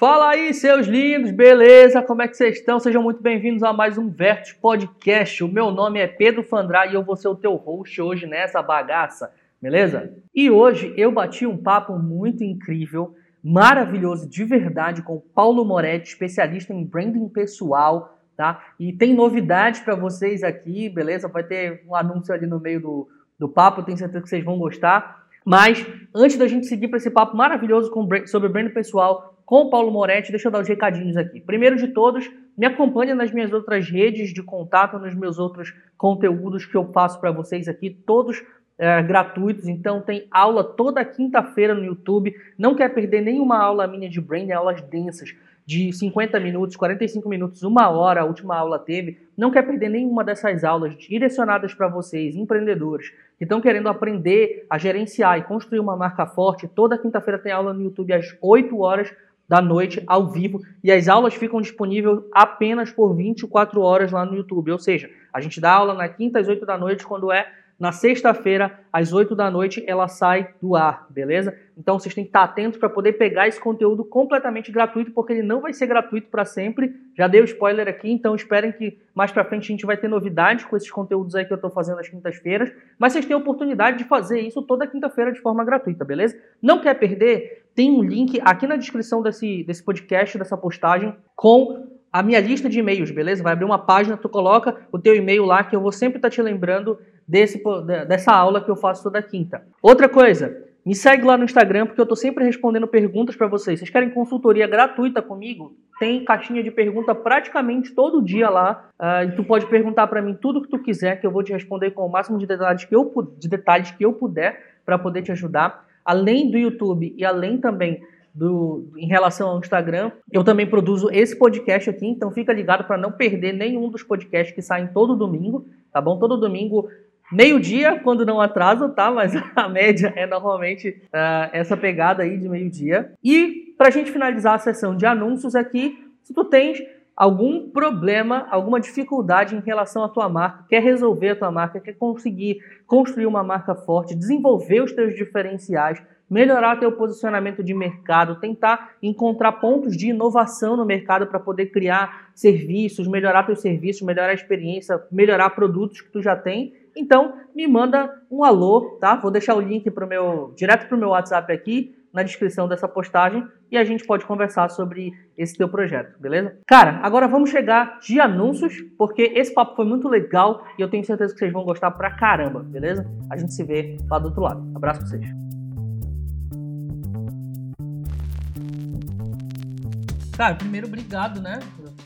Fala aí, seus lindos, beleza? Como é que vocês estão? Sejam muito bem-vindos a mais um Vertus Podcast. O meu nome é Pedro Fandrá e eu vou ser o teu host hoje nessa bagaça, beleza? E hoje eu bati um papo muito incrível, maravilhoso, de verdade, com Paulo Moretti, especialista em branding pessoal, tá? E tem novidades para vocês aqui, beleza? Vai ter um anúncio ali no meio do, do papo, tenho certeza que vocês vão gostar. Mas antes da gente seguir para esse papo maravilhoso com, sobre branding pessoal, com o Paulo Moretti, deixa eu dar os recadinhos aqui. Primeiro de todos, me acompanhe nas minhas outras redes de contato, nos meus outros conteúdos que eu faço para vocês aqui, todos é, gratuitos. Então tem aula toda quinta-feira no YouTube. Não quer perder nenhuma aula minha de branding, aulas densas de 50 minutos, 45 minutos, uma hora, a última aula teve. Não quer perder nenhuma dessas aulas direcionadas para vocês, empreendedores, que estão querendo aprender a gerenciar e construir uma marca forte. Toda quinta-feira tem aula no YouTube às 8 horas da noite ao vivo e as aulas ficam disponíveis apenas por 24 horas lá no YouTube. Ou seja, a gente dá aula na quinta às 8 da noite, quando é na sexta-feira, às 8 da noite, ela sai do ar, beleza? Então vocês têm que estar atentos para poder pegar esse conteúdo completamente gratuito, porque ele não vai ser gratuito para sempre. Já dei o spoiler aqui, então esperem que mais para frente a gente vai ter novidades com esses conteúdos aí que eu estou fazendo às quintas-feiras. Mas vocês têm a oportunidade de fazer isso toda quinta-feira de forma gratuita, beleza? Não quer perder? Tem um link aqui na descrição desse, desse podcast, dessa postagem, com a minha lista de e-mails, beleza? Vai abrir uma página, tu coloca o teu e-mail lá, que eu vou sempre estar te lembrando desse, dessa aula que eu faço toda quinta. Outra coisa, me segue lá no Instagram, porque eu estou sempre respondendo perguntas para vocês. Vocês querem consultoria gratuita comigo? Tem caixinha de pergunta praticamente todo dia lá. Uh, e tu pode perguntar para mim tudo que tu quiser, que eu vou te responder com o máximo de detalhes que eu, de detalhes que eu puder para poder te ajudar. Além do YouTube e além também do, em relação ao Instagram. Eu também produzo esse podcast aqui, então fica ligado para não perder nenhum dos podcasts que saem todo domingo, tá bom? Todo domingo Meio-dia, quando não atrasa, tá? Mas a média é normalmente uh, essa pegada aí de meio-dia. E para a gente finalizar a sessão de anúncios aqui, se tu tens algum problema, alguma dificuldade em relação à tua marca, quer resolver a tua marca, quer conseguir construir uma marca forte, desenvolver os teus diferenciais, melhorar teu posicionamento de mercado, tentar encontrar pontos de inovação no mercado para poder criar serviços, melhorar teus serviços, melhorar a experiência, melhorar produtos que tu já tem, então, me manda um alô, tá? Vou deixar o link pro meu, direto para o meu WhatsApp aqui na descrição dessa postagem e a gente pode conversar sobre esse teu projeto, beleza? Cara, agora vamos chegar de anúncios, porque esse papo foi muito legal e eu tenho certeza que vocês vão gostar pra caramba, beleza? A gente se vê lá do outro lado. Abraço pra vocês. Cara, primeiro, obrigado, né?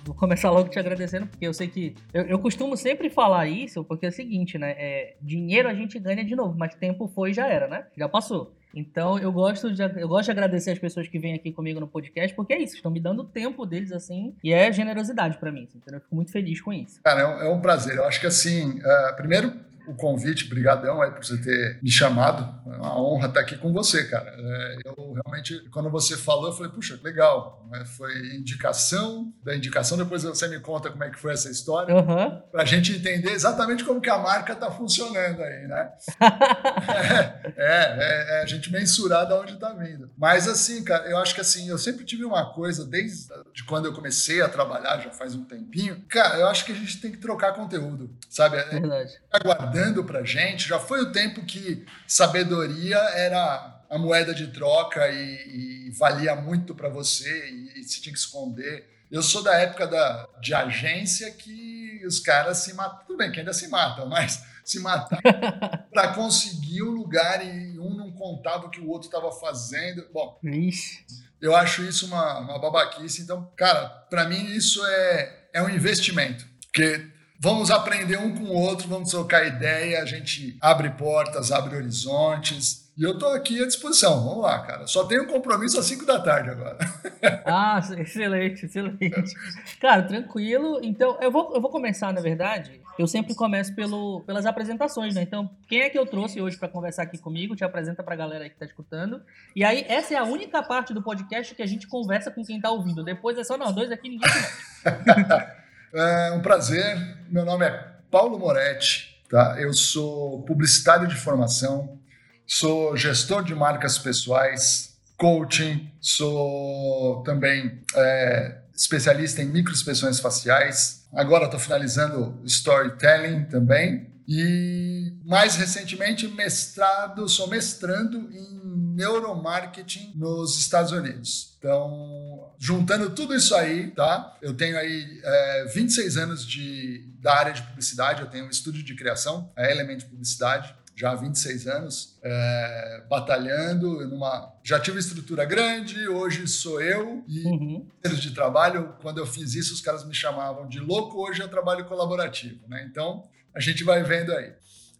Vou começar logo te agradecendo, porque eu sei que. Eu, eu costumo sempre falar isso, porque é o seguinte, né? É, dinheiro a gente ganha de novo, mas tempo foi e já era, né? Já passou. Então eu gosto de, eu gosto de agradecer as pessoas que vêm aqui comigo no podcast, porque é isso, estão me dando o tempo deles assim, e é generosidade para mim, entendeu? Eu fico muito feliz com isso. Cara, é um, é um prazer. Eu acho que assim, uh, primeiro o convite, brigadão aí por você ter me chamado. É uma honra estar aqui com você, cara. É, eu realmente, quando você falou, eu falei, puxa, legal. Né? Foi indicação, da indicação, depois você me conta como é que foi essa história, uhum. para a gente entender exatamente como que a marca está funcionando aí, né? é, é, é, a gente mensurar de onde está vindo. Mas assim, cara, eu acho que assim, eu sempre tive uma coisa, desde de quando eu comecei a trabalhar, já faz um tempinho, cara, eu acho que a gente tem que trocar conteúdo, sabe? É, Verdade. Aguardar dando para gente. Já foi o tempo que sabedoria era a moeda de troca e, e valia muito para você e, e se tinha que esconder. Eu sou da época da, de agência que os caras se matam. Tudo bem que ainda se matam, mas se matar para conseguir um lugar e um não contava o que o outro estava fazendo. Bom, Ixi. eu acho isso uma, uma babaquice. Então, cara, para mim isso é, é um investimento. Porque Vamos aprender um com o outro, vamos trocar ideia, a gente abre portas, abre horizontes. E eu estou aqui à disposição. Vamos lá, cara. Só tenho um compromisso às 5 da tarde agora. Ah, excelente, excelente. Cara, tranquilo. Então, eu vou, eu vou começar, na verdade. Eu sempre começo pelo, pelas apresentações, né? Então, quem é que eu trouxe hoje para conversar aqui comigo? Te apresenta para a galera aí que está escutando. E aí, essa é a única parte do podcast que a gente conversa com quem está ouvindo. Depois é só nós dois aqui, ninguém se. É um prazer. Meu nome é Paulo Moretti. Tá? Eu sou publicitário de formação, sou gestor de marcas pessoais, coaching, sou também é, especialista em microexpressões faciais. Agora estou finalizando storytelling também. E mais recentemente, mestrado, sou mestrando em neuromarketing nos Estados Unidos. Então, juntando tudo isso aí, tá? Eu tenho aí é, 26 anos de, da área de publicidade, eu tenho um estúdio de criação, a Element Publicidade já há 26 anos, é, batalhando numa. Já tive estrutura grande, hoje sou eu e uhum. de trabalho. Quando eu fiz isso, os caras me chamavam de louco, hoje eu trabalho colaborativo, né? Então a gente vai vendo aí.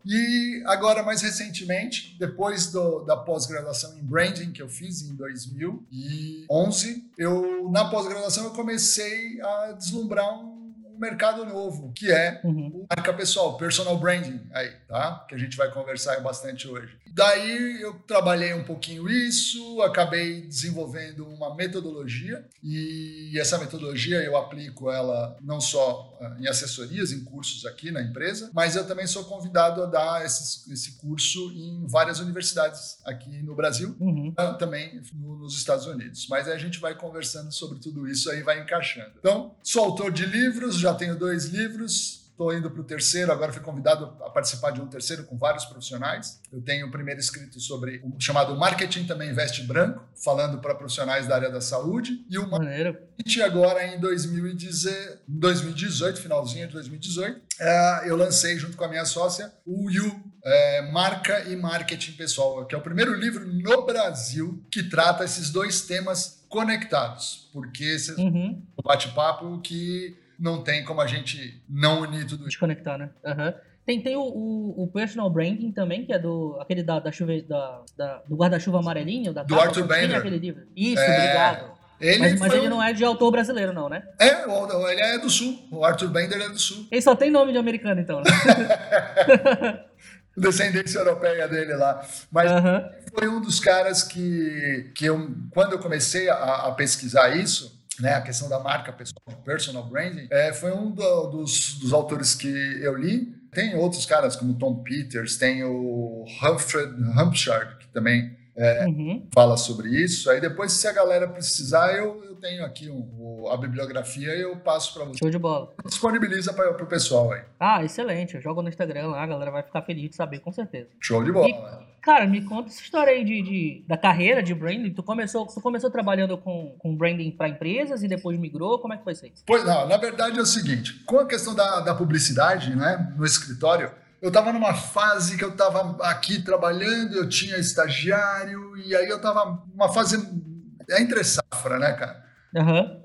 E agora, mais recentemente, depois do, da pós-graduação em branding que eu fiz em 2011, eu na pós-graduação eu comecei a deslumbrar um um mercado novo, que é uhum. marca pessoal, personal branding aí, tá? Que a gente vai conversar bastante hoje. Daí eu trabalhei um pouquinho isso, acabei desenvolvendo uma metodologia e essa metodologia eu aplico ela não só em assessorias, em cursos aqui na empresa, mas eu também sou convidado a dar esse, esse curso em várias universidades aqui no Brasil, uhum. Ah, também nos Estados Unidos. Mas aí a gente vai conversando sobre tudo isso aí vai encaixando. Então, sou autor de livros, já tenho dois livros, Estou indo para o terceiro, agora fui convidado a participar de um terceiro com vários profissionais. Eu tenho o primeiro escrito sobre o chamado Marketing Também Veste Branco, falando para profissionais da área da saúde. E o Marketing agora em 2018, finalzinho de 2018, é, eu lancei junto com a minha sócia o You, é, Marca e Marketing Pessoal, que é o primeiro livro no Brasil que trata esses dois temas conectados, porque esse uhum. bate-papo que não tem como a gente não unir tudo isso. Desconectar, né? Uhum. Tem, tem o, o, o, personal branding também, que é do aquele da, da chuva da, da do guarda-chuva amarelinho, da do Arthur Bender. aquele livro. Isso, é... obrigado. Ele mas, mas ele um... não é de autor brasileiro, não, né? É, ele é do sul. O Arthur Bender é do sul. Ele só tem nome de americano, então, né? Descendência europeia dele lá. Mas uhum. foi um dos caras que, que eu, quando eu comecei a, a pesquisar isso, né, a questão da marca pessoal, personal branding, é, foi um do, dos, dos autores que eu li. Tem outros caras como Tom Peters, tem o Humphrey Hampshire, que também é, uhum. fala sobre isso. Aí depois, se a galera precisar, eu, eu tenho aqui um, a bibliografia e eu passo para você. Show de bola. Disponibiliza para o pessoal aí. Ah, excelente. Eu jogo no Instagram lá, a galera vai ficar feliz de saber, com certeza. Show de bola. E, Cara, me conta essa história aí de, de, da carreira de branding. Tu começou, tu começou trabalhando com, com branding para empresas e depois migrou. Como é que foi isso aí? Pois não, na verdade é o seguinte: com a questão da, da publicidade, né, no escritório, eu estava numa fase que eu estava aqui trabalhando, eu tinha estagiário, e aí eu estava numa fase é entre safra, né, cara? Uhum.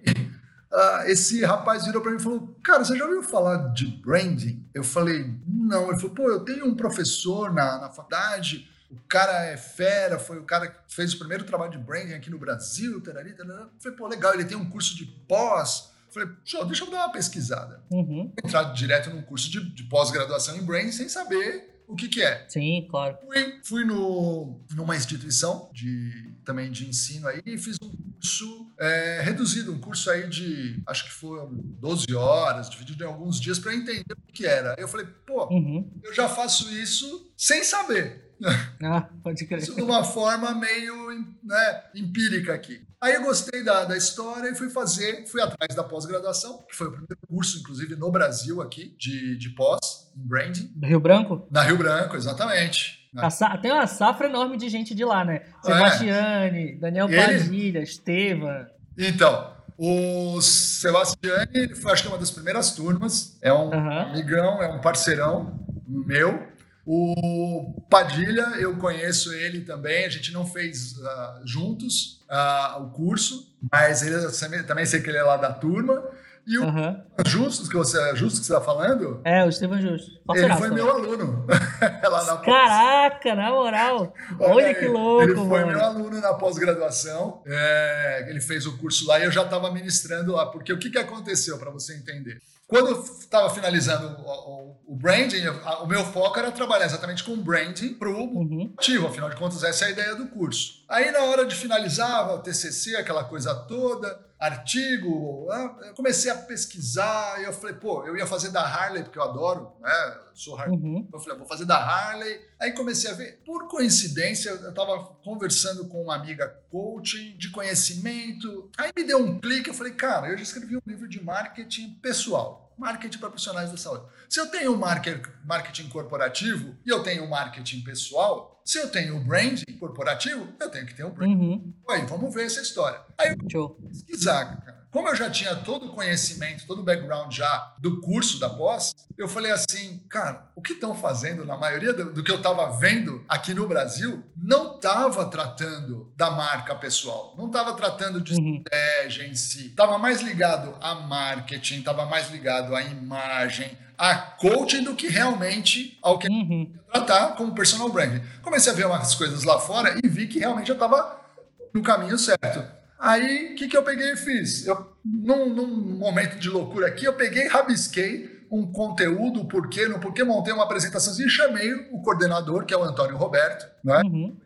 Uh, esse rapaz virou para mim e falou: Cara, você já ouviu falar de branding? Eu falei: Não. Ele falou: Pô, eu tenho um professor na, na faculdade o cara é fera, foi o cara que fez o primeiro trabalho de branding aqui no Brasil, tarari, tarari. Falei, pô, legal, ele tem um curso de pós. Falei, deixa eu dar uma pesquisada. Uhum. Entrar direto num curso de, de pós-graduação em branding sem saber o que, que é. Sim, claro. Fui, fui no, numa instituição de, também de ensino aí e fiz um curso é, reduzido, um curso aí de, acho que foram 12 horas, dividido em alguns dias para entender o que era. Eu falei, pô, uhum. eu já faço isso sem saber. Ah, pode crer. Isso de uma forma meio né, empírica aqui. Aí eu gostei da, da história e fui fazer, fui atrás da pós-graduação, que foi o primeiro curso, inclusive, no Brasil aqui, de, de pós, em branding. Do Rio Branco? Na Rio Branco, exatamente. Tem uma safra enorme de gente de lá, né? É. Sebastiane, é. Daniel Padilha, Estevam. Então, o Sebastiane, foi acho que uma das primeiras turmas, é um uhum. amigão, é um parceirão meu. O Padilha, eu conheço ele também, a gente não fez uh, juntos uh, o curso, mas ele, também sei que ele é lá da turma. E o uhum. Justus, que você, Justus que você está falando? É, o Estevam Justus. Ele foi meu aluno. lá na Caraca, na moral. Olha que louco, Ele foi mano. meu aluno na pós-graduação. É, ele fez o curso lá e eu já estava ministrando lá. Porque o que, que aconteceu, para você entender? Quando eu estava finalizando o, o, o, branding, o meu foco era trabalhar exatamente com branding para o uhum. ativo, afinal de contas, essa é a ideia do curso. Aí, na hora de finalizar o TCC, aquela coisa toda, artigo, ah, eu comecei a pesquisar, e eu falei, pô, eu ia fazer da Harley, porque eu adoro, né? Eu sou Harley. Uhum. Eu falei, vou fazer da Harley. Aí comecei a ver, por coincidência, eu estava conversando com uma amiga coaching de conhecimento. Aí me deu um clique, eu falei, cara, eu já escrevi um livro de marketing pessoal marketing para profissionais da saúde. Se eu tenho marketing corporativo e eu tenho marketing pessoal, se eu tenho o branding corporativo, eu tenho que ter o branding. Uhum. Aí, vamos ver essa história. Aí eu pesquisar, cara. Como eu já tinha todo o conhecimento, todo o background já do curso da pós, eu falei assim, cara, o que estão fazendo na maioria do, do que eu estava vendo aqui no Brasil não estava tratando da marca pessoal, não estava tratando de uhum. estratégia em si, estava mais ligado a marketing, estava mais ligado à imagem, a coaching do que realmente ao que uhum. tratar como personal branding. Comecei a ver umas coisas lá fora e vi que realmente eu estava no caminho certo. Aí, o que, que eu peguei e fiz? Eu, num, num, momento de loucura aqui, eu peguei e rabisquei um conteúdo, porquê, no porquê, montei uma apresentação e chamei o coordenador, que é o Antônio Roberto, né? Uhum.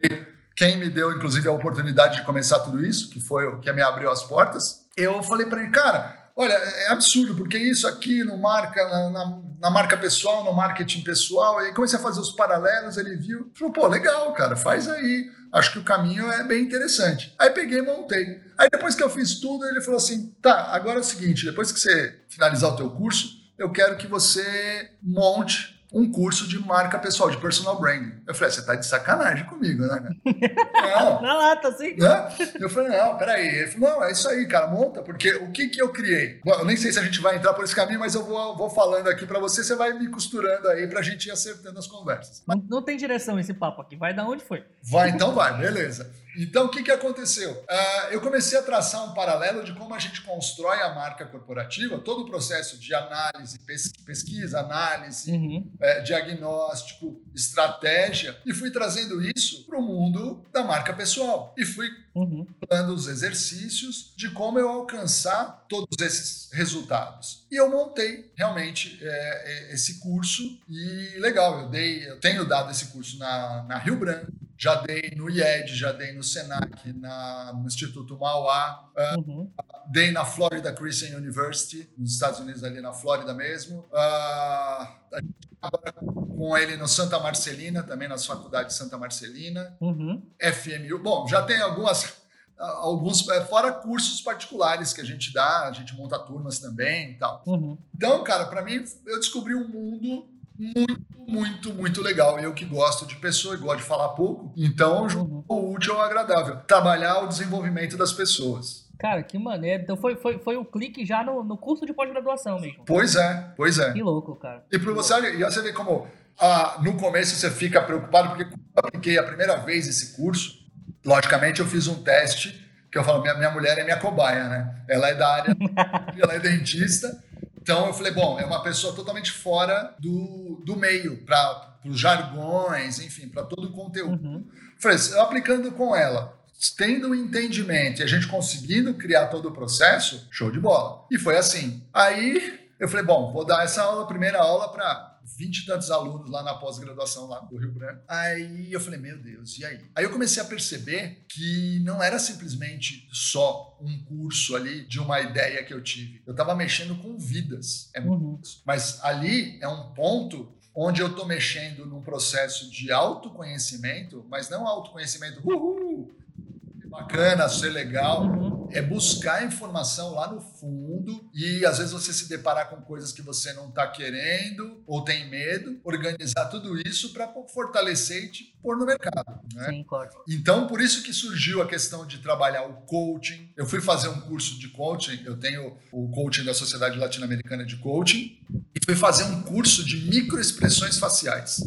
quem me deu, inclusive, a oportunidade de começar tudo isso, que foi o que me abriu as portas. Eu falei para ele, cara, Olha, é absurdo, porque isso aqui no marca, na, na, na, marca pessoal, no marketing pessoal, e comecei a fazer os paralelos, ele viu, falou, pô, legal, cara, faz aí. Acho que o caminho é bem interessante. Aí peguei e montei. Aí depois que eu fiz tudo, ele falou assim: tá, agora é o seguinte, depois que você finalizar o teu curso, eu quero que você monte um curso de marca pessoal, de personal branding. Eu falei, ah, você tá de sacanagem comigo, né, Não. Na lata, sim. Né? Eu falei, não, peraí. Ele falou, não, é isso aí, cara, monta, porque o que que eu criei? Bom, eu nem sei se a gente vai entrar por esse caminho, mas eu vou, vou falando aqui para você, você vai me costurando aí pra gente ir acertando as conversas. Não, não tem direção esse papo aqui, vai da onde foi? Vai, então vai, beleza. Então, o que, que aconteceu? Uh, eu comecei a traçar um paralelo de como a gente constrói a marca corporativa, todo o processo de análise, pesquisa, análise, uhum. é, diagnóstico, estratégia, e fui trazendo isso para o mundo da marca pessoal. E fui uhum. dando os exercícios de como eu alcançar todos esses resultados. E eu montei realmente é, é esse curso, e legal, eu, dei, eu tenho dado esse curso na, na Rio Branco, já dei no IED, já dei no SENAC, na, no Instituto Mauá, uh, uhum. dei na Florida Christian University, nos Estados Unidos, ali na Flórida mesmo. Uh, agora com ele no Santa Marcelina, também nas faculdades de Santa Marcelina. Uhum. FMU. Bom, já tem algumas alguns é, fora cursos particulares que a gente dá, a gente monta turmas também e tal. Uhum. Então, cara, para mim eu descobri um mundo muito, muito, muito legal. Eu que gosto de pessoa e gosto de falar pouco, então uhum. o útil ao agradável. Trabalhar o desenvolvimento das pessoas. Cara, que maneiro. Então foi, foi, foi o clique já no, no curso de pós-graduação mesmo. Pois é, pois é. Que louco, cara. E para você, você vê como ah, no começo você fica preocupado, porque quando eu apliquei a primeira vez esse curso, logicamente eu fiz um teste, que eu falo, minha, minha mulher é minha cobaia, né? Ela é da área, ela é dentista, então eu falei, bom, é uma pessoa totalmente fora do, do meio, para os jargões, enfim, para todo o conteúdo. Uhum. Falei, eu aplicando com ela, tendo um entendimento e a gente conseguindo criar todo o processo, show de bola. E foi assim. Aí eu falei, bom, vou dar essa aula, primeira aula para vinte e tantos alunos lá na pós-graduação lá do Rio Branco. Aí eu falei, meu Deus, e aí? Aí eu comecei a perceber que não era simplesmente só um curso ali de uma ideia que eu tive. Eu estava mexendo com vidas. É uhum. Mas ali é um ponto onde eu estou mexendo num processo de autoconhecimento, mas não autoconhecimento, uhul, bacana, ser legal, uhum. é buscar informação lá no fundo e às vezes você se deparar com coisas que você não está querendo ou tem medo, organizar tudo isso para fortalecer e te pôr no mercado. Né? Sim, claro. Então, por isso que surgiu a questão de trabalhar o coaching. Eu fui fazer um curso de coaching, eu tenho o coaching da Sociedade Latino-Americana de Coaching, e fui fazer um curso de microexpressões faciais.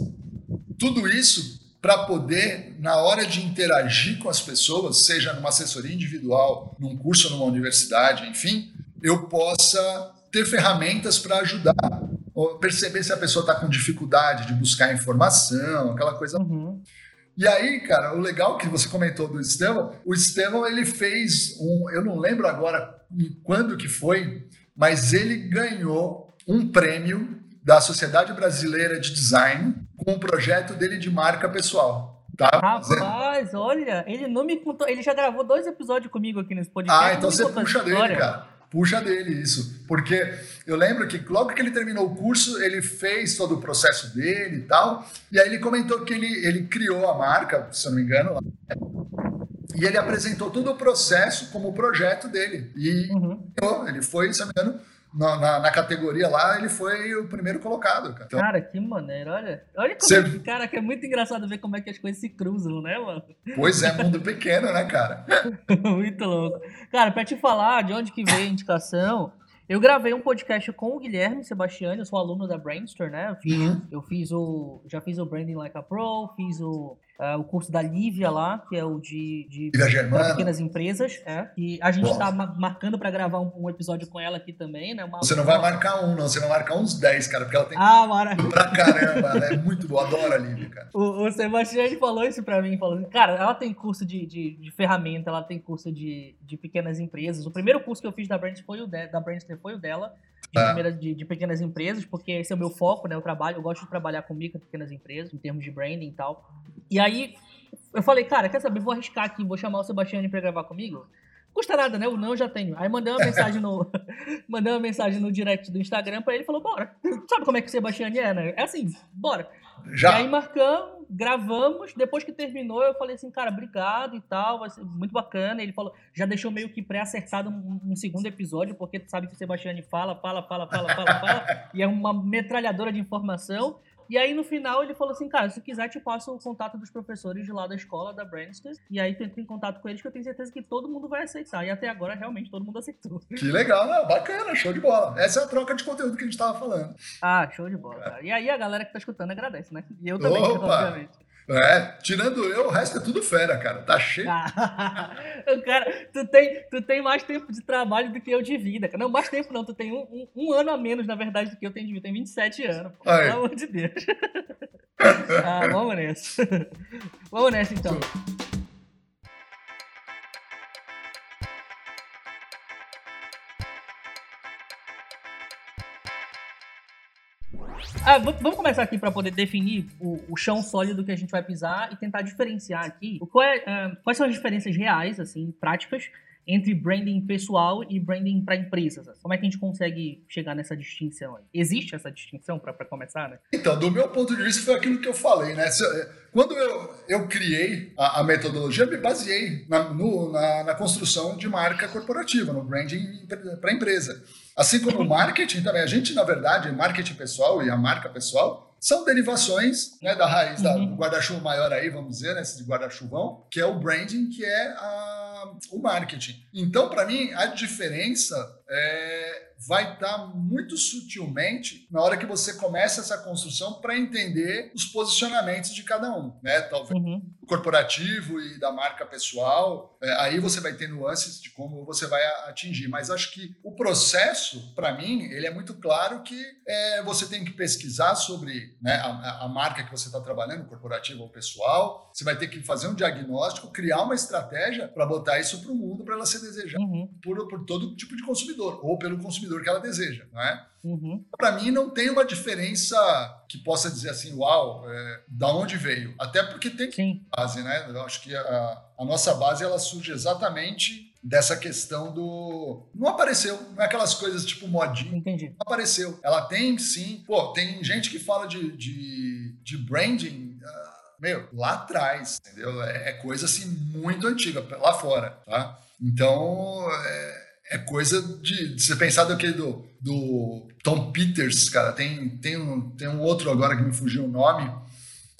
Tudo isso para poder, na hora de interagir com as pessoas, seja numa assessoria individual, num curso numa universidade, enfim, eu possa ter ferramentas para ajudar, perceber se a pessoa está com dificuldade de buscar informação, aquela coisa. Uhum. E aí, cara, o legal que você comentou do Estevão, o Estevão ele fez um, eu não lembro agora quando que foi, mas ele ganhou um prêmio da Sociedade Brasileira de Design com o projeto dele de marca pessoal. Tá? Rapaz, olha, ele não me contou. Ele já gravou dois episódios comigo aqui nesse podcast. Ah, então você puxa dele, cara. Puxa dele isso. Porque eu lembro que logo que ele terminou o curso, ele fez todo o processo dele e tal. E aí ele comentou que ele, ele criou a marca, se eu não me engano, lá. E ele apresentou todo o processo como projeto dele. E uhum. ele foi, se não me engano, na, na, na, categoria lá, ele foi o primeiro colocado. Cara, então, cara que maneiro, olha. Olha como Cê... é, cara, que é muito engraçado ver como é que as coisas se cruzam, né, mano? Pois é, mundo pequeno, né, cara? muito louco. Cara, pra te falar de onde que veio a indicação, eu gravei um podcast com o Guilherme Sebastiani, eu sou aluno da Brainstorm, né? Eu fiz, uhum. eu fiz o. Já fiz o Branding Like a Pro, fiz o Uh, o curso da Lívia lá, que é o de, de pequenas empresas. É, e a gente está ma marcando para gravar um, um, episódio com ela aqui também, né? Uma... Você não vai marcar um, não. Você vai marcar uns 10, cara, porque ela tem. Ah, maravilha. Pra caramba, ela é muito boa. Adoro a Lívia, cara. O, o Sebastião falou isso para mim. Falou assim, cara, ela tem curso de, de, de, ferramenta, ela tem curso de, de pequenas empresas. O primeiro curso que eu fiz da Brand foi o de, da Brandster foi o dela. De, ah. primeira, de, de, pequenas empresas, porque esse é o meu foco, né? Eu trabalho, eu gosto de trabalhar com micro pequenas empresas, em termos de branding e tal. E aí, eu falei, cara, quer saber? Vou arriscar aqui, vou chamar o Sebastião pra gravar comigo. Custa nada, né? O não eu já tenho. Aí mandei uma mensagem no. mandei uma mensagem no direct do Instagram pra ele e falou: bora. Sabe como é que o Sebastião é, né? É assim, bora. Já. E aí marcamos, gravamos. Depois que terminou, eu falei assim, cara, obrigado e tal, vai ser muito bacana. Ele falou, já deixou meio que pré-acertado um, um, segundo episódio, porque tu sabe que o Sebastião fala, fala, fala, fala, fala, fala, e é uma metralhadora de informação. E aí no final ele falou assim, cara, se quiser te passo o contato dos professores de lá da escola, da Brandster, e aí tu entra em contato com eles que eu tenho certeza que todo mundo vai aceitar. E até agora realmente todo mundo aceitou. Que legal, né? Bacana, show de bola. Essa é a troca de conteúdo que a gente tava falando. Ah, show de bola, cara. E aí a galera que tá escutando agradece, né? E eu também, Opa! obviamente. É, tirando eu, o resto é tudo fera, cara. Tá cheio. cara, tu tem, tu tem mais tempo de trabalho do que eu de vida. Não, mais tempo não. Tu tem um, um, um ano a menos, na verdade, do que eu tenho de vida. Tem 27 anos. Pô, pelo amor de Deus. ah, vamos nessa. vamos nessa, então. Ah, vamos começar aqui para poder definir o, o, chão sólido que a gente vai pisar e tentar diferenciar aqui o qual é, uh, quais são as diferenças reais, assim, práticas, entre branding pessoal e branding para empresas? Como é que a gente consegue chegar nessa distinção aí? Existe essa distinção para começar, né? Então, do meu ponto de vista, foi aquilo que eu falei, né? Quando eu, eu criei a, a metodologia, eu me baseei na, no, na, na construção de marca corporativa, no branding para empresa. Assim como o marketing também. A gente, na verdade, marketing pessoal e a marca pessoal são derivações né, da raiz uhum. do guarda-chuva maior aí, vamos dizer, né, esse guarda-chuvão, que é o branding, que é a, o marketing. Então, para mim, a diferença é, vai estar muito sutilmente na hora que você começa essa construção para entender os posicionamentos de cada um, né? Talvez uhum. corporativo e da marca pessoal. É, aí você vai ter nuances de como você vai atingir. Mas acho que o processo, para mim, ele é muito claro que é, você tem que pesquisar sobre né, a, a marca que você está trabalhando, corporativa ou pessoal. Você vai ter que fazer um diagnóstico, criar uma estratégia para botar isso para o mundo, para ela ser desejada uhum. por, por todo tipo de consumidor ou pelo consumidor consumidor que ela deseja, não é? Uhum. Para mim, não tem uma diferença que possa dizer assim, uau, é, da onde veio. Até porque tem Sim. base, né? Eu acho que a, a nossa base ela surge exatamente dessa questão do. Não apareceu. Não é aquelas coisas tipo modinha. Entendi. Não apareceu. Ela tem sim. Pô, tem gente que fala de, de, de branding. Uh, meu, lá atrás, entendeu? É, é, coisa assim muito antiga, lá fora, tá? Então, é, é coisa de, de você pensar daquele do, do Tom Peters, cara. Tem, tem, um, tem um outro agora que me fugiu o nome,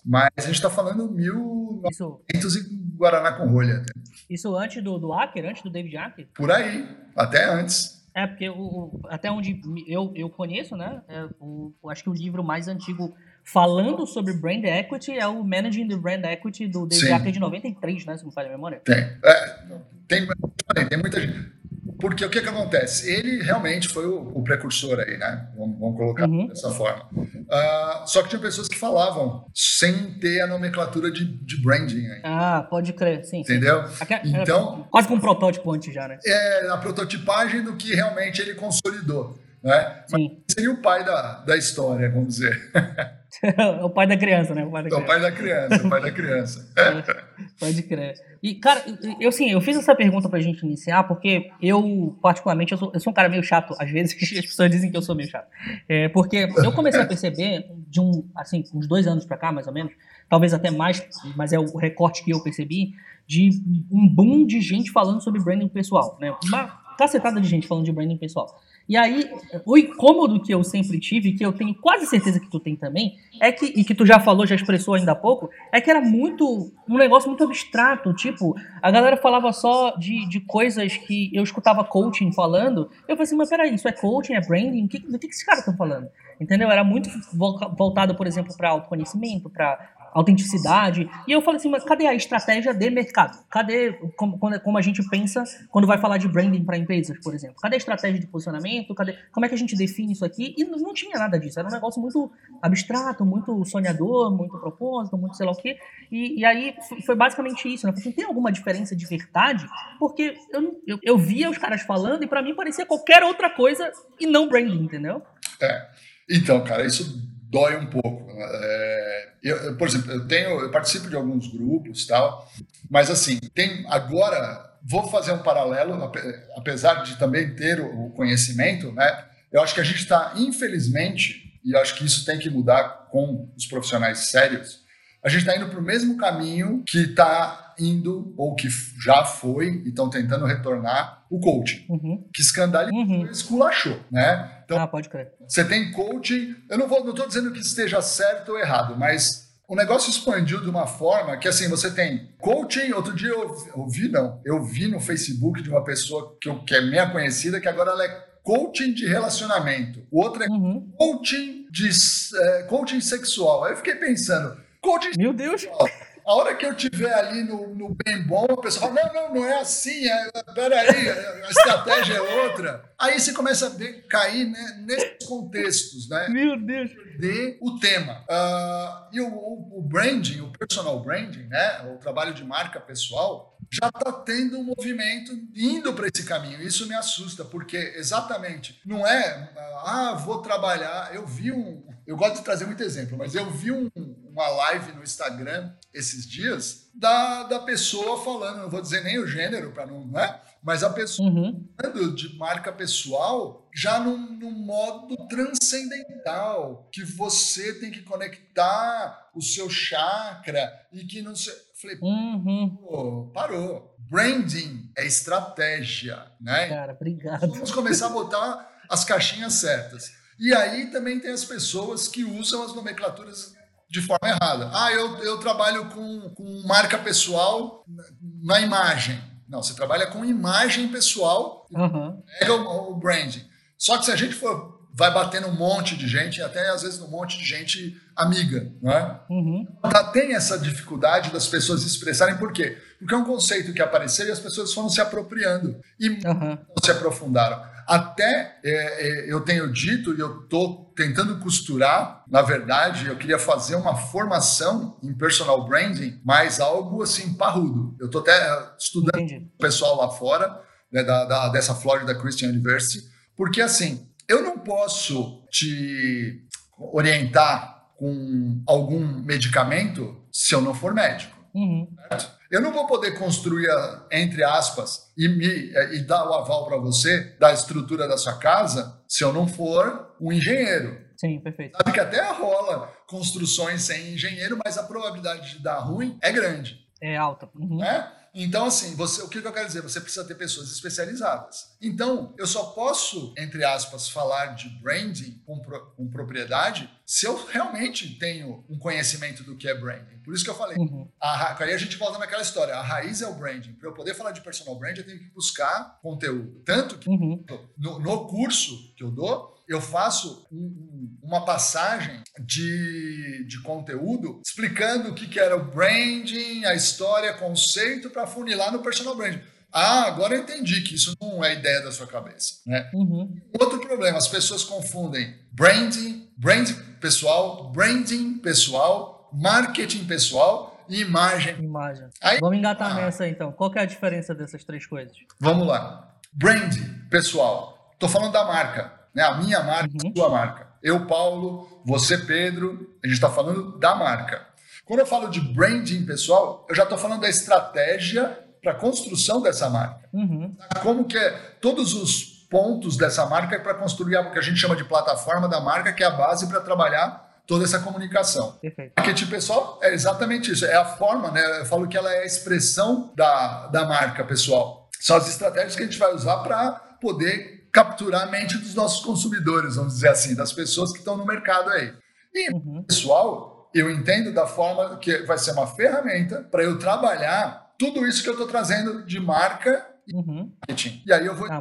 mas a gente está falando 1900 e Guaraná com rolha. Isso antes do, do Acker, antes do David Acker? Por aí, até antes. É, porque o, até onde eu, eu conheço, né? É, o, acho que o livro mais antigo falando sobre brand equity é o Managing the Brand Equity do David Acker de 93, né? Se não falha a memória. Tem. É, tem, tem muita gente. Porque o que, que acontece? Ele realmente foi o, o precursor aí, né? Vamos, vamos colocar uhum. dessa forma. Uh, só que tinha pessoas que falavam sem ter a nomenclatura de, de branding aí. Ah, pode crer, sim. Entendeu? Sim. Então, quase com um protótipo antes já, né? É, a prototipagem do que realmente ele consolidou. Né? Sim. Seria o pai da, da história, vamos dizer. o pai da criança, né? O pai da criança, o pai da criança. O pai da criança. Pode crer. E, cara, eu, assim, eu fiz essa pergunta pra gente iniciar porque eu, particularmente, eu sou, eu sou um cara meio chato. Às vezes as pessoas dizem que eu sou meio chato. É, porque eu comecei a perceber, de um, assim, uns dois anos pra cá, mais ou menos, talvez até mais, mas é o recorte que eu percebi, de um boom de gente falando sobre branding pessoal, né? Uma cacetada de gente falando de branding pessoal. E aí, o incômodo que eu sempre tive, que eu tenho quase certeza que tu tem também, é que, e que tu já falou, já expressou ainda há pouco, é que era muito, um negócio muito abstrato, tipo, a galera falava só de, de coisas que eu escutava coaching falando, eu falei assim, mas peraí, isso é coaching, é branding, do que, que esses caras estão falando? Entendeu? Era muito voltado, por exemplo, para autoconhecimento, para autenticidade. E eu falei assim, mas cadê a estratégia de mercado? Cadê como, como a gente pensa quando vai falar de branding para empresas, por exemplo? Cadê a estratégia de posicionamento? Cadê, como é que a gente define isso aqui? E não, não tinha nada disso. Era um negócio muito abstrato, muito sonhador, muito propósito, muito sei lá o quê. E, e aí foi basicamente isso. Né? Assim, tem alguma diferença de verdade? Porque eu, eu, eu via os caras falando e para mim parecia qualquer outra coisa e não branding, entendeu? É. Então, cara, isso dói um pouco. É, eu, por exemplo, eu tenho, eu participo de alguns grupos tal, mas assim, tem agora vou fazer um paralelo, apesar de também ter o conhecimento, né? Eu acho que a gente está, infelizmente, e acho que isso tem que mudar com os profissionais sérios, a gente está indo para o mesmo caminho que está indo, ou que já foi, e estão tentando retornar, o coaching. Uhum. Que escandalizou uhum. esculachou, né? Então, ah, pode crer. Você tem coaching, eu não vou, não estou dizendo que esteja certo ou errado, mas o negócio expandiu de uma forma que assim, você tem coaching, outro dia eu ouvi, não, eu vi no Facebook de uma pessoa que, eu, que é minha conhecida, que agora ela é coaching de relacionamento. O outro é uhum. coaching de é, coaching sexual. Aí eu fiquei pensando, coaching Meu Deus! A hora que eu tiver ali no, no bem bom, o pessoal fala, não, não, não é assim, é, peraí, a estratégia é outra. Aí você começa a ver, cair né, nesses contextos, né? Meu Deus! De o tema. Uh, e o, o, o branding, o personal branding, né? O trabalho de marca pessoal, já está tendo um movimento indo para esse caminho. Isso me assusta, porque exatamente não é, ah, vou trabalhar. Eu vi um, eu gosto de trazer muito exemplo, mas eu vi um, uma live no Instagram esses dias da, da pessoa falando, não vou dizer nem o gênero para não, né? Mas a pessoa uhum. falando de marca pessoal já num, num modo transcendental, que você tem que conectar o seu chakra e que não sei. Falei, uhum. pô, parou. Branding é estratégia, né? Cara, obrigado. Vamos começar a botar as caixinhas certas. E aí também tem as pessoas que usam as nomenclaturas de forma errada. Ah, eu, eu trabalho com, com marca pessoal na imagem. Não, você trabalha com imagem pessoal, uhum. pega o, o branding. Só que se a gente for vai batendo um monte de gente, até às vezes um monte de gente amiga, não é? Uhum. Tá, tem essa dificuldade das pessoas expressarem, por quê? Porque é um conceito que apareceu e as pessoas foram se apropriando e uhum. não se aprofundaram. Até é, é, eu tenho dito e eu estou tentando costurar, na verdade, eu queria fazer uma formação em personal branding, mas algo assim parrudo. Eu estou até estudando o pessoal lá fora, né, da, da, dessa Florida Christian University, porque assim, eu não posso te orientar com algum medicamento se eu não for médico. Uhum. Eu não vou poder construir, entre aspas, e, me, e dar o aval para você da estrutura da sua casa se eu não for um engenheiro. Sim, perfeito. Sabe que até rola construções sem engenheiro, mas a probabilidade de dar ruim é grande. É alta. Uhum. É? Então, assim, você, o que eu quero dizer? Você precisa ter pessoas especializadas. Então, eu só posso, entre aspas, falar de branding com, pro, com propriedade se eu realmente tenho um conhecimento do que é branding. Por isso que eu falei. Uhum. A, aí a gente volta naquela história. A raiz é o branding. Para eu poder falar de personal branding, eu tenho que buscar conteúdo. Tanto que uhum. no, no curso que eu dou, eu faço um, uma passagem de, de conteúdo explicando o que, que era o branding, a história, conceito, para funilar no personal branding. Ah, agora eu entendi que isso não é ideia da sua cabeça. Né? Uhum. Outro problema, as pessoas confundem branding, brand pessoal, branding pessoal, marketing pessoal e imagem. Imagem. Aí, Vamos engatar ah, nessa então. Qual é a diferença dessas três coisas? Vamos lá. Brand pessoal. Estou falando da marca né? A minha marca, uhum. a sua marca. Eu, Paulo, você, Pedro, a gente está falando da marca. Quando eu falo de branding pessoal, eu já estou falando da estratégia para a construção dessa marca. Uhum. Como que é todos os pontos dessa marca para construir o que a gente chama de plataforma da marca, que é a base para trabalhar toda essa comunicação. Perfeito. Marketing pessoal é exatamente isso, é a forma, né? Eu falo que ela é a expressão da, da marca pessoal. São as estratégias que a gente vai usar para poder capturar a mente dos nossos consumidores, vamos dizer assim, das pessoas que estão no mercado aí. E uhum. pessoal, eu entendo da forma que vai ser uma ferramenta para eu trabalhar tudo isso que eu estou trazendo de marca Uhum. E aí eu vou ah,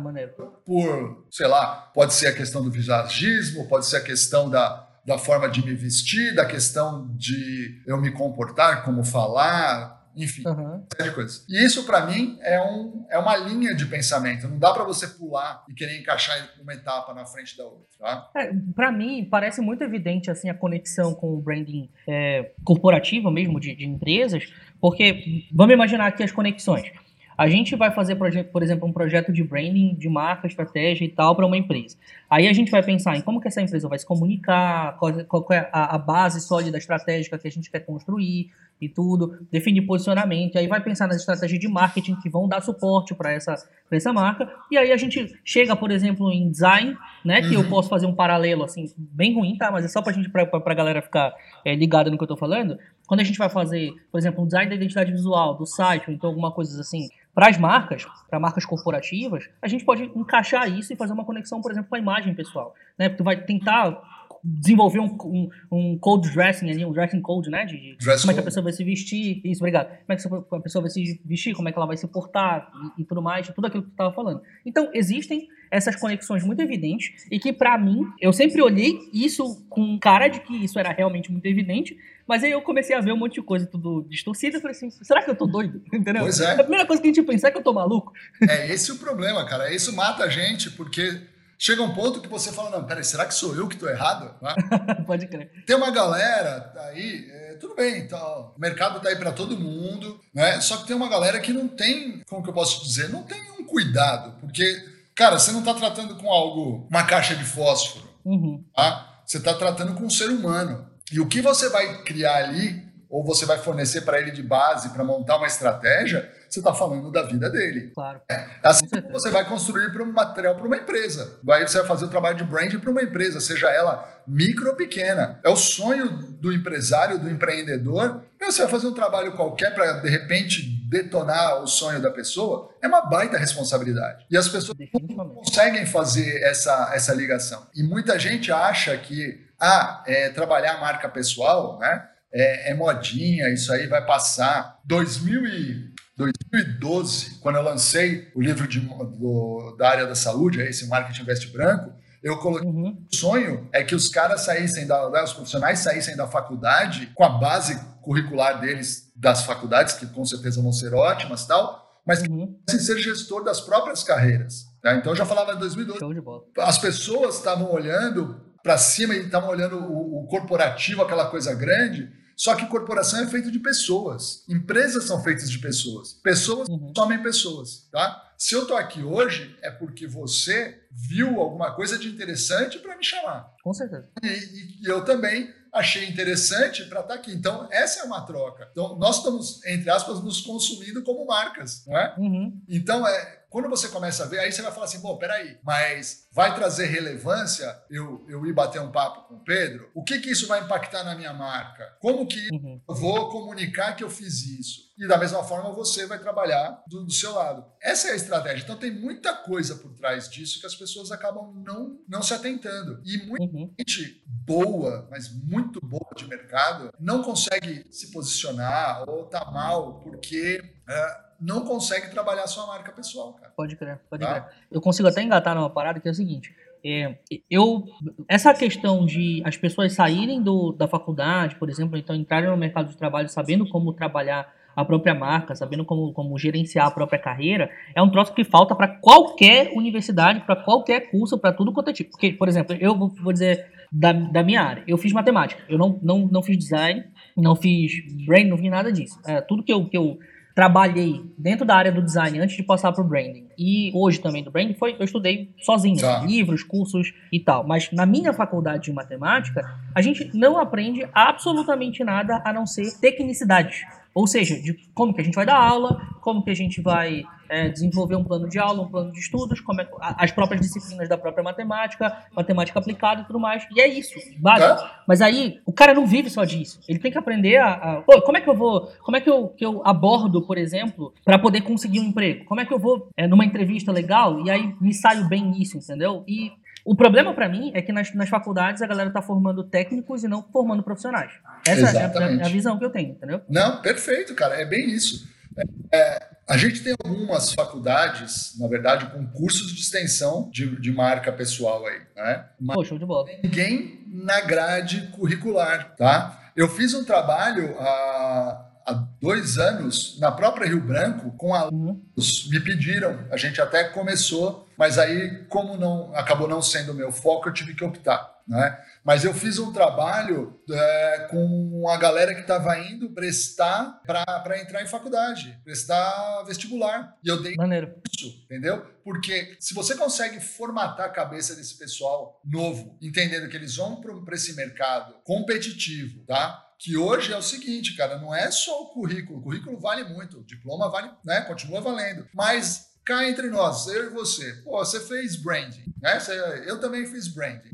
por, sei lá, pode ser a questão do visagismo, pode ser a questão da, da forma de me vestir, da questão de eu me comportar, como falar, enfim, uhum. série de coisas. E isso, para mim, é, um, é uma linha de pensamento. Não dá para você pular e querer encaixar uma etapa na frente da outra. Tá? É, para mim, parece muito evidente assim a conexão com o branding é, corporativo mesmo, de, de empresas, porque vamos imaginar aqui as conexões. A gente vai fazer, por exemplo, um projeto de branding, de marca, estratégia e tal para uma empresa. Aí a gente vai pensar em como que essa empresa vai se comunicar, qual, qual é a, a, base sólida estratégica que a gente quer construir e tudo, definir posicionamento. Aí vai pensar nas estratégias de marketing que vão dar suporte para essa, essa marca. E aí a gente chega, por exemplo, em design, né? Que uhum. eu posso fazer um paralelo, assim, bem ruim, tá? Mas é só para a gente, para a galera ficar é, ligada no que eu estou falando. Quando a gente vai fazer, por exemplo, um design da identidade visual do site, ou então alguma coisa assim, para as marcas, para marcas corporativas, a gente pode encaixar isso e fazer uma conexão, por exemplo, com a imagem pessoal. Né? Tu vai tentar desenvolver um, um, um, code dressing ali, um dressing code, né? De, de como é que a pessoa vai se vestir, isso, obrigado. Como é que a pessoa vai se vestir, como é que ela vai se portar e, e tudo mais, tudo aquilo que tu estava falando. Então, existem essas conexões muito evidentes e que, para mim, eu sempre olhei isso com cara de que isso era realmente muito evidente, mas aí eu comecei a ver um monte de coisa tudo distorcida e falei assim, será que eu tô doido? Entendeu? Pois é. A primeira coisa que a gente pensa é que eu tô maluco. É esse o problema, cara. Isso mata a gente, porque chega um ponto que você fala, não, peraí, será que sou eu que estou errado? Pode crer. Tem uma galera aí, é, tudo bem, então, o mercado está aí para todo mundo, né? Só que tem uma galera que não tem, como que eu posso dizer, não tem um cuidado, porque, cara, você não está tratando com algo, uma caixa de fósforo, uhum. tá? Você está tratando com um ser humano. E o que você vai criar ali, ou você vai fornecer para ele de base para montar uma estratégia, você está falando da vida dele. Claro. É. Assim como você vai construir para um material para uma empresa. Aí você vai fazer o trabalho de brand para uma empresa, seja ela micro ou pequena. É o sonho do empresário, do empreendedor. Você vai fazer um trabalho qualquer para, de repente, detonar o sonho da pessoa. É uma baita responsabilidade. E as pessoas não conseguem fazer essa, essa ligação. E muita gente acha que ah, é, trabalhar a marca pessoal, né? É, é modinha, isso aí vai passar. 2000 e 2012, quando eu lancei o livro de, do, da área da saúde, esse Marketing Veste Branco, eu coloquei uhum. o sonho é que os caras saíssem da, né, os profissionais saíssem da faculdade com a base curricular deles das faculdades, que com certeza vão ser ótimas tal, mas que uhum. ser gestor das próprias carreiras. Tá? Então eu já falava em 2012. As pessoas estavam olhando para cima e estavam olhando o, o corporativo, aquela coisa grande, só que corporação é feito de pessoas. Empresas são feitas de pessoas. Pessoas uhum. somem pessoas, tá? Se eu tô aqui hoje é porque você viu alguma coisa de interessante para me chamar. Com certeza. E, e, e eu também achei interessante para estar tá aqui. Então, essa é uma troca. Então, nós estamos, entre aspas, nos consumindo como marcas, não é? Uhum. Então, é, quando você começa a ver, aí você vai falar assim, bom, peraí, mas vai trazer relevância eu, eu ir bater um papo com o Pedro? O que que isso vai impactar na minha marca? Como que uhum. eu vou comunicar que eu fiz isso? E da mesma forma você vai trabalhar do, do, seu lado. Essa é a estratégia. Então tem muita coisa por trás disso que as pessoas acabam não, não se atentando. E muita uhum. gente boa, mas muito boa de mercado, não consegue se posicionar ou tá mal porque... É, não consegue trabalhar sua marca pessoal, cara. Pode crer, pode tá? crer. Eu consigo até engatar numa parada que é o seguinte. É, eu, essa questão de as pessoas saírem do, da faculdade, por exemplo, então entrarem no mercado de trabalho sabendo como trabalhar a própria marca, sabendo como, como gerenciar a própria carreira, é um troço que falta para qualquer universidade, para qualquer curso, para tudo quanto é tipo. Porque, por exemplo, eu vou, vou dizer da, da minha área, eu fiz matemática, eu não, não, não fiz design, não fiz brain, não fiz nada disso. É, tudo que eu, que eu trabalhei dentro da área do design antes de passar para o branding e hoje também do branding foi eu estudei sozinho, tá. livros, cursos e tal. Mas na minha faculdade de matemática a gente não aprende absolutamente nada a não ser tecnicidades. Ou seja, de como que a gente vai dar aula, como que a gente vai é, desenvolver um plano de aula, um plano de estudos, como é, as próprias disciplinas da própria matemática, matemática aplicada e tudo mais. E é isso, básico. É? Mas aí o cara não vive só disso. Ele tem que aprender a, a pô, como é que eu vou, como é que eu, que eu abordo, por exemplo, para poder conseguir um emprego? Como é que eu vou é, numa entrevista legal e aí me saio bem nisso, entendeu? E o problema para mim é que nas, nas faculdades a galera tá formando técnicos e não formando profissionais. Essa é a, é a, visão que eu tenho, entendeu? Não, perfeito, cara. É bem isso. É, é, a gente tem algumas faculdades, na verdade, com cursos de extensão de, de marca pessoal aí, né? Mas Poxa, de bola. ninguém na grade curricular, tá? Eu fiz um trabalho há, há dois anos na própria Rio Branco com alunos, uhum. me pediram, a gente até começou, mas aí como não acabou não sendo o meu foco, eu tive que optar. Né? Mas eu fiz um trabalho é, com a galera que estava indo prestar para entrar em faculdade, prestar vestibular. E eu dei Maneiro. isso, entendeu? Porque se você consegue formatar a cabeça desse pessoal novo, entendendo que eles vão para esse mercado competitivo, tá? que hoje é o seguinte, cara, não é só o currículo, o currículo vale muito, o diploma vale, né, continua valendo, mas cá entre nós, eu e você, pô, você fez branding, né? eu também fiz branding.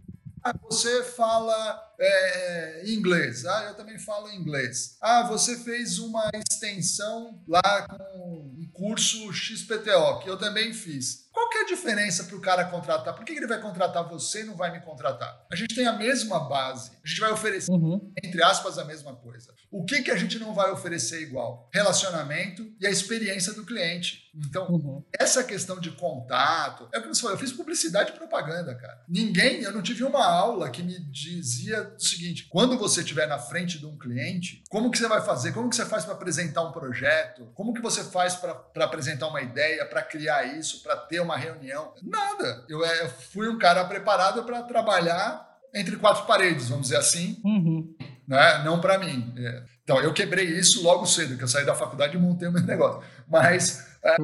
Você fala é, inglês. Ah, eu também falo inglês. Ah, você fez uma extensão lá com um curso XPTO, que eu também fiz. Qual que é a diferença para o cara contratar? Por que ele vai contratar você e não vai me contratar? A gente tem a mesma base. A gente vai oferecer, uhum. entre aspas, a mesma coisa. O que, que a gente não vai oferecer igual? Relacionamento e a experiência do cliente. Então, uhum. essa questão de contato, é o que você falou, eu fiz publicidade e propaganda, cara. Ninguém, eu não tive uma aula que me dizia o seguinte: quando você estiver na frente de um cliente, como que você vai fazer? Como que você faz para apresentar um projeto? Como que você faz para apresentar uma ideia, para criar isso, para ter uma reunião? Nada. Eu, é, eu fui um cara preparado para trabalhar entre quatro paredes, vamos dizer assim. Uhum. Né? Não para mim. É. Então, eu quebrei isso logo cedo, que eu saí da faculdade e montei o meu negócio. Mas é,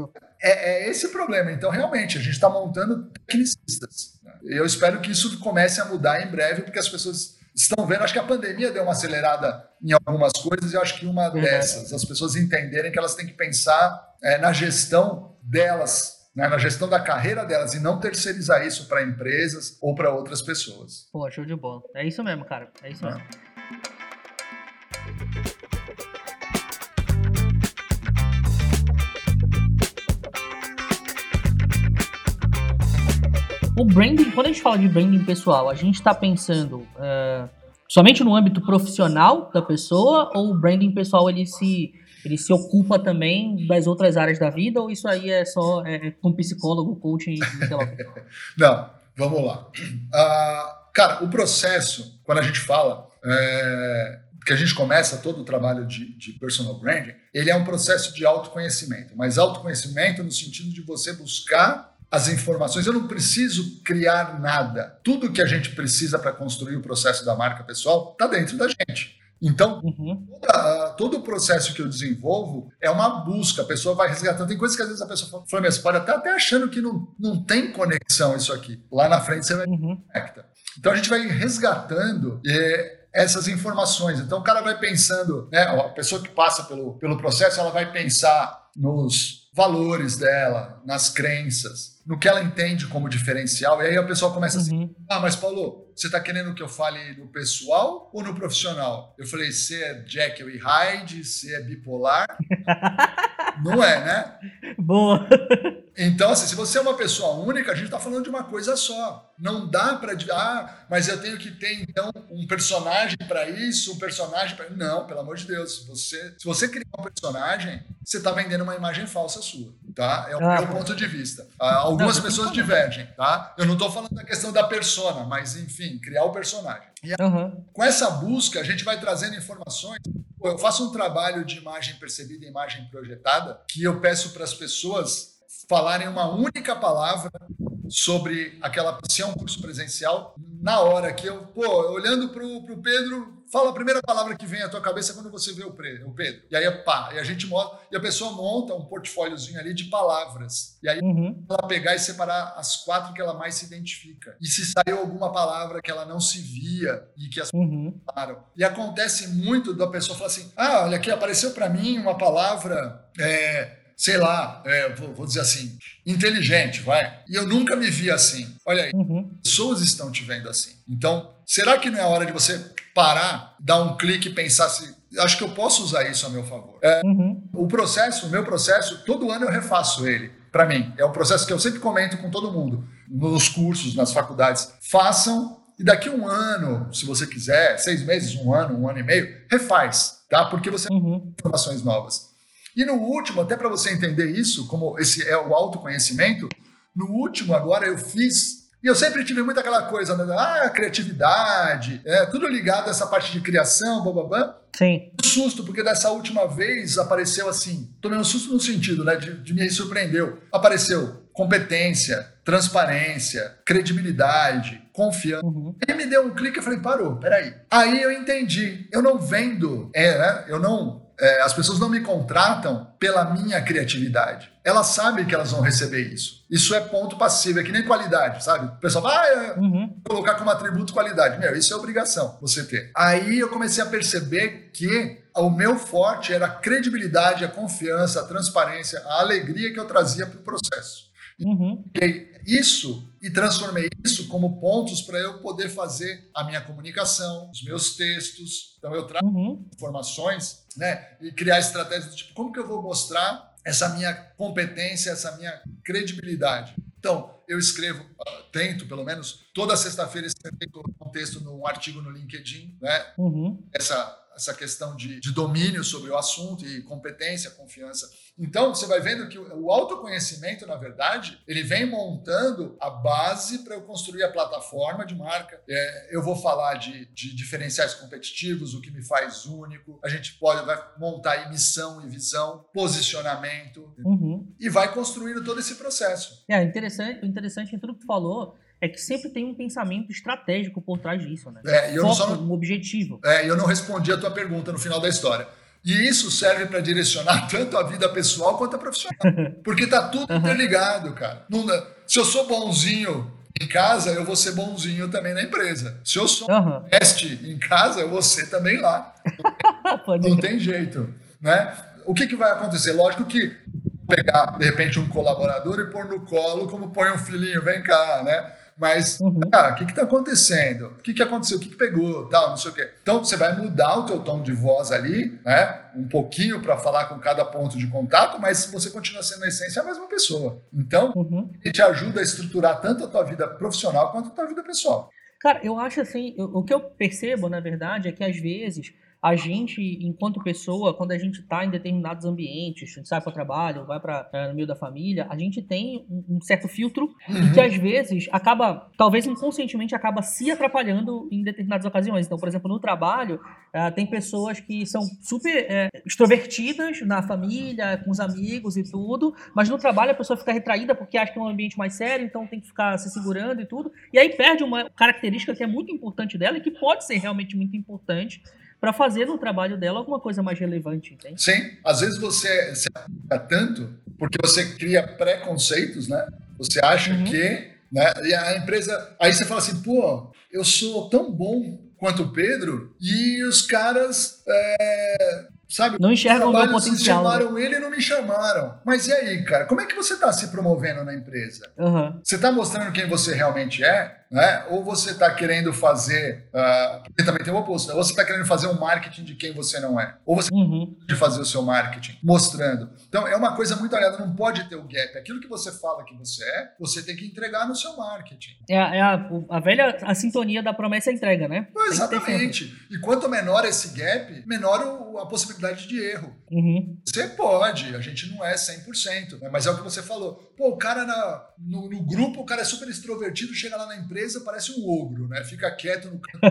é, é esse o problema. Então, realmente, a gente está montando tecnicistas. Né? Eu espero que isso comece a mudar em breve, porque as pessoas estão vendo. Acho que a pandemia deu uma acelerada em algumas coisas, e acho que uma dessas, as pessoas entenderem que elas têm que pensar é, na gestão delas, né, na gestão da carreira delas, e não terceirizar isso para empresas ou para outras pessoas. Pô, show de bola. É isso mesmo, cara. É isso é. mesmo. O branding, quando a gente fala de branding pessoal, a gente está pensando uh, somente no âmbito profissional da pessoa ou o branding pessoal ele se ele se ocupa também das outras áreas da vida ou isso aí é só é, com psicólogo, coaching, sei lá. Não, vamos lá. Uh, cara, o processo, quando a gente fala é, que a gente começa todo o trabalho de, de personal branding, ele é um processo de autoconhecimento, mas autoconhecimento no sentido de você buscar as informações. Eu não preciso criar nada. Tudo que a gente precisa para construir o processo da marca pessoal está dentro da gente. Então, uhum. toda, todo o processo que eu desenvolvo é uma busca. A pessoa vai resgatando. Tem coisas que às vezes a pessoa fala, mas pode até, até achando que não, não tem conexão isso aqui. Lá na frente você vai uhum. conecta. Então a gente vai resgatando é, essas informações. Então o cara vai pensando, né, a pessoa que passa pelo, pelo processo, ela vai pensar nos valores dela, nas crenças, no que ela entende como diferencial. E aí a pessoa começa assim: uhum. ah, mas Paulo, você está querendo que eu fale no pessoal ou no profissional? Eu falei: você é Jekyll e Hyde, você é bipolar. Não é, né? Boa. Então, assim, se você é uma pessoa única, a gente está falando de uma coisa só. Não dá para. Ah, mas eu tenho que ter, então, um personagem para isso, um personagem para. Não, pelo amor de Deus. Se você, se você criar um personagem, você está vendendo uma imagem falsa sua. Tá? É o ah, meu ponto de vista. Ah, algumas não, pessoas divergem. Tá? Eu não estou falando da questão da persona, mas, enfim, criar o personagem. E uhum. com essa busca, a gente vai trazendo informações. Eu faço um trabalho de imagem percebida e imagem projetada que eu peço para as pessoas falarem uma única palavra sobre aquela se é um curso presencial, na hora que eu, pô, olhando pro, pro Pedro, fala a primeira palavra que vem à tua cabeça quando você vê o Pedro. E aí, pá, e a gente monta, e a pessoa monta um portfóliozinho ali de palavras. E aí uhum. ela pegar e separar as quatro que ela mais se identifica. E se saiu alguma palavra que ela não se via e que as uhum. falaram. E acontece muito da pessoa falar assim: ah, olha aqui, apareceu para mim uma palavra. É, sei lá, é, vou, vou, dizer assim, inteligente, vai. E eu nunca me vi assim. Olha aí, uhum. pessoas estão te vendo assim. Então, será que não é hora de você parar, dar um clique e pensar se. Acho que eu posso usar isso a meu favor. É, uhum. O processo, o meu processo, todo ano eu refaço ele. Para mim, é um processo que eu sempre comento com todo mundo, nos cursos, nas faculdades. Façam e daqui um ano, se você quiser, seis meses, um ano, um ano e meio, refaz, tá? Porque você uhum. tem informações novas. E no último, até para você entender isso, como esse é o autoconhecimento, no último agora eu fiz. E eu sempre tive muito aquela coisa, né? ah, criatividade, é, tudo ligado a essa parte de criação, bababã. Sim. Um susto, porque dessa última vez apareceu assim, tomei um susto no sentido, né, de, de me surpreendeu. Apareceu competência, transparência, credibilidade, confiança. Uhum. Aí me deu um clique e falei, parou, peraí. Aí eu entendi, eu não vendo, é, né? Eu não é, as pessoas não me contratam pela minha criatividade. Elas sabem que elas vão receber isso. Isso é ponto passivo, é que nem qualidade, sabe? O pessoal vai ah, uhum. colocar como atributo qualidade. Meu, isso é obrigação você ter. Aí eu comecei a perceber que o meu forte era a credibilidade, a confiança, a transparência, a alegria que eu trazia para o processo. Uhum. Isso e transformei isso como pontos para eu poder fazer a minha comunicação, os meus textos. Então eu trago uhum. informações, né? E criar estratégias do tipo como que eu vou mostrar essa minha competência, essa minha credibilidade. Então, eu escrevo, ah, tento pelo menos, toda sexta-feira escrever um texto num artigo no LinkedIn, né? Uhum. Essa essa questão de, de, domínio sobre o assunto e competência, confiança. Então, você vai vendo que o autoconhecimento, na verdade, ele vem montando a base para eu construir a plataforma de marca. É, eu vou falar de, de, diferenciais competitivos, o que me faz único. A gente pode vai montar missão e visão, posicionamento uhum. e vai construindo todo esse processo. É interessante, interessante em tudo que tu falou é que sempre tem um pensamento estratégico por trás disso, né? É, eu Foco, só um objetivo. É, eu não respondi a tua pergunta no final da história. E isso serve para direcionar tanto a vida pessoal quanto a profissional. Porque tá tudo interligado, cara. Não, se eu sou bonzinho em casa, eu vou ser bonzinho também na empresa. Se eu sou uhum. teste em casa, eu vou ser também lá. não tem jeito, né? O que, que vai acontecer? Lógico que pegar, de repente, um colaborador e pôr no colo como põe um filhinho, vem cá, né? Mas, uhum. ah, o que está acontecendo? O que, que aconteceu? O que, que pegou? Tal, não sei o quê. Então, você vai mudar o teu tom de voz ali, né? Um pouquinho para falar com cada ponto de contato, mas você continua sendo, na essência, a mesma pessoa. Então, uhum. ele te ajuda a estruturar tanto a tua vida profissional quanto a tua vida pessoal. Cara, eu acho assim, o que eu percebo, na verdade, é que às vezes a gente, enquanto pessoa, quando a gente está em determinados ambientes, a gente sai para o trabalho, vai para é, no meio da família, a gente tem um, um certo filtro uhum. que às vezes acaba, talvez inconscientemente, acaba se atrapalhando em determinadas ocasiões. Então, por exemplo, no trabalho, é, tem pessoas que são super é, extrovertidas na família, com os amigos e tudo, mas no trabalho a pessoa fica retraída porque acha que é um ambiente mais sério, então tem que ficar se segurando e tudo, e aí perde uma característica que é muito importante dela e que pode ser realmente muito importante para fazer no trabalho dela alguma coisa mais relevante, entende? Sim, às vezes você se aplica tanto porque você cria preconceitos, né? Você acha uhum. que, né? E a empresa, aí você fala assim, pô, eu sou tão bom quanto o Pedro e os caras é, Sabe? Não enxergam o meu potencial. Né? chamaram né? ele e não me chamaram. Mas e aí, cara? Como é que você está se promovendo na empresa? Uhum. Você está mostrando quem você realmente é? Né? Ou você está querendo fazer. Uh, também tem o oposto. Né? Ou você está querendo fazer um marketing de quem você não é. Ou você uhum. de fazer o seu marketing, mostrando. Então, é uma coisa muito olhada, não pode ter o gap. Aquilo que você fala que você é, você tem que entregar no seu marketing. É, é a, a, velha a sintonia da promessa entrega, né? exatamente. E quanto menor esse gap, menor o, a possibilidade de erro. Uhum. Você pode, a gente não é 100%, né? mas é o que você falou. Pô, o cara na, no, no grupo, o cara é super extrovertido, chega lá na empresa parece um ogro, né? Fica quieto no canto.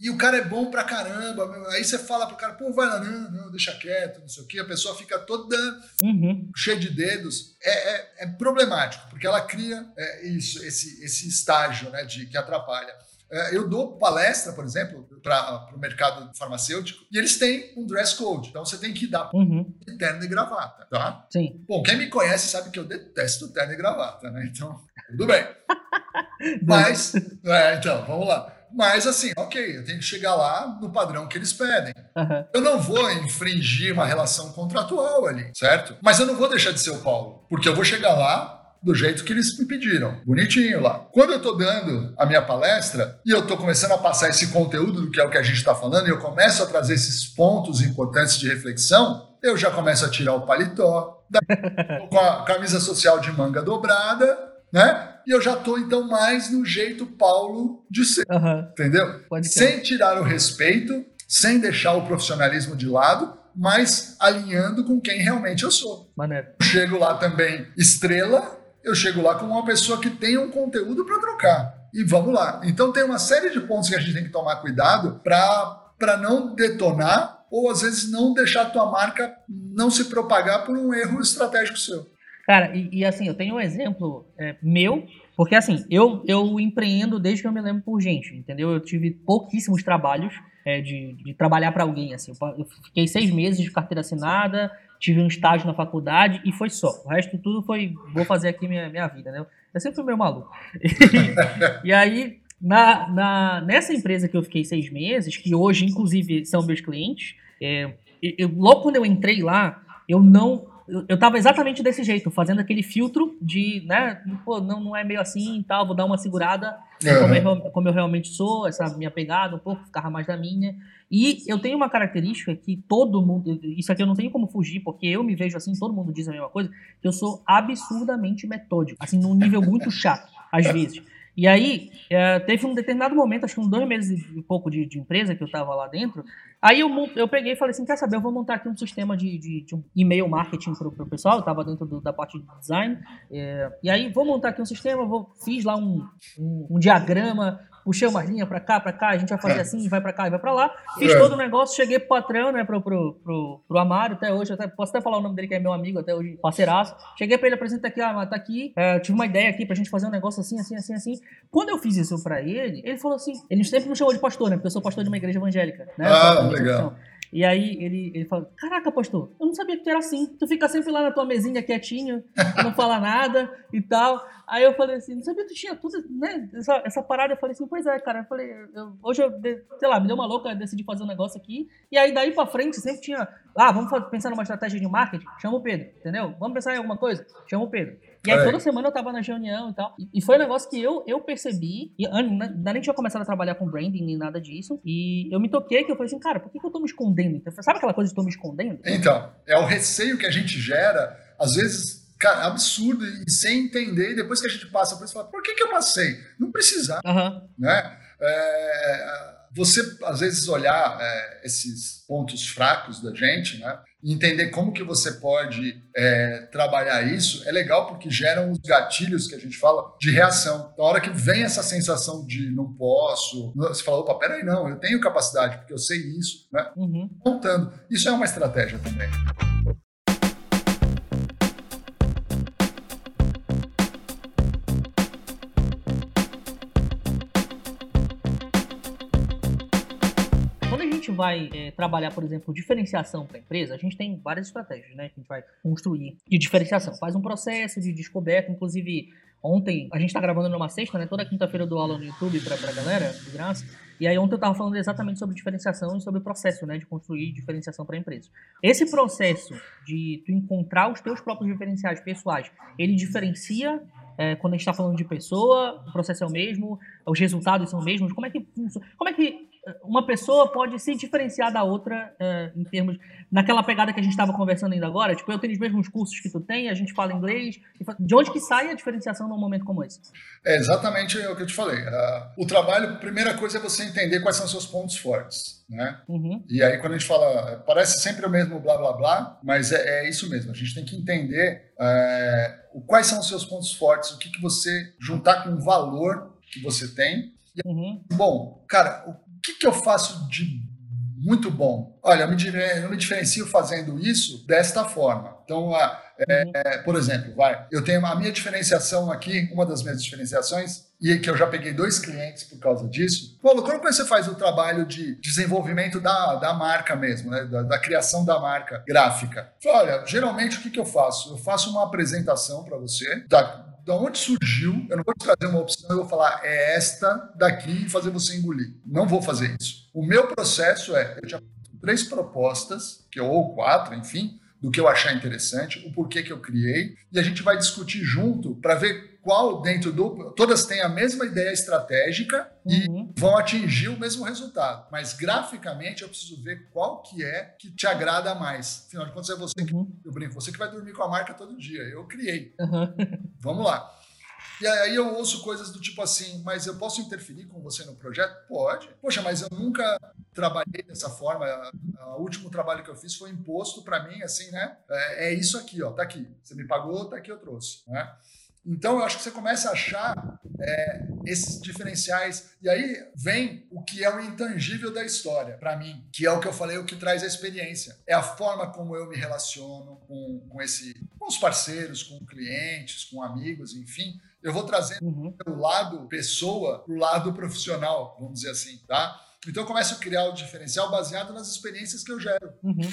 e o cara é bom pra caramba. Aí você fala pro cara, pô, vai lá, não, não, deixa quieto, não sei o quê. A pessoa fica toda uhum. cheia de dedos. É, é, é, problemático, porque ela cria é, isso, esse, esse estágio né, de, que atrapalha. É, eu dou palestra, por exemplo, para o mercado farmacêutico, e eles têm um dress code. Então você tem que dar uhum. terno e gravata, tá? Sim. Bom, quem me conhece sabe que eu detesto terno e gravata, né? Então, tudo bem. Mas, é, então, vamos lá. Mas assim, ok, eu tenho que chegar lá no padrão que eles pedem. Uhum. Eu não vou infringir uma relação contratual ali, certo? Mas eu não vou deixar de ser o Paulo, porque eu vou chegar lá do jeito que eles me pediram, bonitinho lá. Quando eu estou dando a minha palestra e eu estou começando a passar esse conteúdo do que é o que a gente está falando, e eu começo a trazer esses pontos importantes de reflexão, eu já começo a tirar o paletó, com a camisa social de manga dobrada, né? E eu já estou então mais no jeito Paulo de ser, uhum. entendeu? Sem tirar o respeito, sem deixar o profissionalismo de lado, mas alinhando com quem realmente eu sou. Maneiro. Chego lá também estrela, eu chego lá com uma pessoa que tem um conteúdo para trocar. E vamos lá. Então tem uma série de pontos que a gente tem que tomar cuidado para não detonar ou às vezes não deixar a tua marca não se propagar por um erro estratégico seu. Cara, e, e assim, eu tenho um exemplo é, meu, porque assim, eu, eu empreendo desde que eu me lembro por gente, entendeu? Eu tive pouquíssimos trabalhos é, de, de trabalhar para alguém, assim. Eu fiquei seis meses de carteira assinada, tive um estágio na faculdade e foi só. O resto tudo foi, vou fazer aqui minha, minha vida, né? Eu sempre fui meio maluco. E, e aí, na, na, nessa empresa que eu fiquei seis meses, que hoje, inclusive, são meus clientes, é, eu, logo quando eu entrei lá, eu não eu tava exatamente desse jeito, fazendo aquele filtro de, né, pô, não, não é meio assim e tal, vou dar uma segurada uhum. como, eu, como, eu, realmente sou, essa minha pegada um pouco, ficava mais da minha. E eu tenho uma característica que todo mundo, isso aqui eu não tenho como fugir, porque eu me vejo assim, todo mundo diz a mesma coisa, que eu sou absurdamente metódico, assim, num nível muito chato, às vezes. E aí, é, teve um determinado momento, acho que uns dois meses e pouco de, de empresa que eu estava lá dentro, aí eu, eu peguei e falei assim, quer saber, eu vou montar aqui um sistema de, de, de um e-mail marketing para o pessoal, eu estava dentro do, da parte de design, é, e aí vou montar aqui um sistema, vou, fiz lá um, um, um diagrama puxei uma linha pra cá, pra cá, a gente vai fazer é. assim, vai pra cá e vai pra lá. Fiz é. todo o negócio, cheguei pro patrão, né, pro, pro, pro, pro Amário, até hoje, até, posso até falar o nome dele, que é meu amigo, até hoje, parceiraço. Cheguei pra ele, apresentar aqui, ah, tá aqui, é, tive uma ideia aqui pra gente fazer um negócio assim, assim, assim, assim. Quando eu fiz isso pra ele, ele falou assim, ele sempre me chamou de pastor, né, porque eu sou pastor de uma igreja evangélica, né. Ah, legal. E aí ele, ele fala: Caraca, pastor, eu não sabia que tu era assim. Tu fica sempre lá na tua mesinha quietinho, não fala nada e tal. Aí eu falei assim: Não sabia que tu tinha tudo, né? Essa, essa parada. Eu falei assim: Pois é, cara. Eu falei: eu, Hoje eu, sei lá, me deu uma louca, decidi fazer um negócio aqui. E aí daí pra frente sempre tinha: Ah, vamos pensar numa estratégia de marketing? Chama o Pedro, entendeu? Vamos pensar em alguma coisa? Chama o Pedro. E aí, toda semana eu tava na reunião e tal. E, foi um negócio que eu, eu percebi. E ainda nem tinha começado a trabalhar com branding nem nada disso. E eu me toquei que eu falei assim, cara, por que, que eu tô me escondendo? Então, sabe aquela coisa de tô me escondendo? Então, é o receio que a gente gera, às vezes. Cara, absurdo e sem entender, e depois que a gente passa por isso, fala, por que, que eu passei? Não precisava. Uhum. Né? É, você, às vezes, olhar é, esses pontos fracos da gente, né? Entender como que você pode é, trabalhar isso, é legal porque geram os gatilhos que a gente fala de reação. Então, a hora que vem essa sensação de não posso, você fala, opa, peraí, não, eu tenho capacidade, porque eu sei isso, né? Uhum. Montando. Isso é uma estratégia também. Vai é, trabalhar, por exemplo, diferenciação para a empresa, a gente tem várias estratégias, né? Que a gente vai construir de diferenciação. Faz um processo de descoberta, inclusive ontem, a gente está gravando numa sexta, né? Toda quinta-feira eu dou aula no YouTube para a galera, de graça. E aí ontem eu estava falando exatamente sobre diferenciação e sobre o processo, né? De construir diferenciação para a empresa. Esse processo de tu encontrar os teus próprios diferenciais pessoais, ele diferencia é, quando a gente está falando de pessoa, o processo é o mesmo, os resultados são os mesmos. Como é que como é que uma pessoa pode se diferenciar da outra uh, em termos. Naquela pegada que a gente estava conversando ainda agora, tipo, eu tenho os mesmos cursos que tu tem, a gente fala inglês. De onde que sai a diferenciação num momento como esse? É exatamente o que eu te falei. Uh, o trabalho, a primeira coisa é você entender quais são os seus pontos fortes. Né? Uhum. E aí, quando a gente fala, parece sempre o mesmo blá blá blá, mas é, é isso mesmo. A gente tem que entender é, quais são os seus pontos fortes, o que, que você juntar com o valor que você tem. Uhum. Bom, cara, que, que eu faço de muito bom? Olha, eu me, eu me diferencio fazendo isso desta forma. Então, uhum. é, por exemplo, vai, eu tenho a minha diferenciação aqui, uma das minhas diferenciações, e que eu já peguei dois clientes por causa disso. Paulo, como você faz o trabalho de desenvolvimento da, da marca mesmo, né? da, da criação da marca gráfica? Olha, geralmente o que, que eu faço? Eu faço uma apresentação para você, da, da onde surgiu, eu não vou te trazer uma opção, eu vou falar, é esta daqui e fazer você engolir. Não vou fazer isso. O meu processo é, eu já três propostas, que ou quatro, enfim, do que eu achar interessante, o porquê que eu criei, e a gente vai discutir junto para ver qual dentro do. Todas têm a mesma ideia estratégica uhum. e vão atingir o mesmo resultado. Mas graficamente eu preciso ver qual que é que te agrada mais. Afinal de contas, é você que. Uhum. Eu brinco, você que vai dormir com a marca todo dia. Eu criei. Uhum. Vamos lá. E aí eu ouço coisas do tipo assim, mas eu posso interferir com você no projeto? Pode. Poxa, mas eu nunca trabalhei dessa forma. O último trabalho que eu fiz foi imposto para mim, assim, né? É, é, isso aqui, ó, tá aqui. Você me pagou, tá aqui eu trouxe, né? Então, eu acho que você começa a achar é, esses diferenciais. E aí vem o que é o intangível da história, para mim, que é o que eu falei, o que traz a experiência. É a forma como eu me relaciono com, com, esse, com os parceiros, com clientes, com amigos, enfim eu vou trazendo uhum. o lado pessoa para o lado profissional, vamos dizer assim, tá? Então eu começo a criar o diferencial baseado nas experiências que eu gero. Uhum.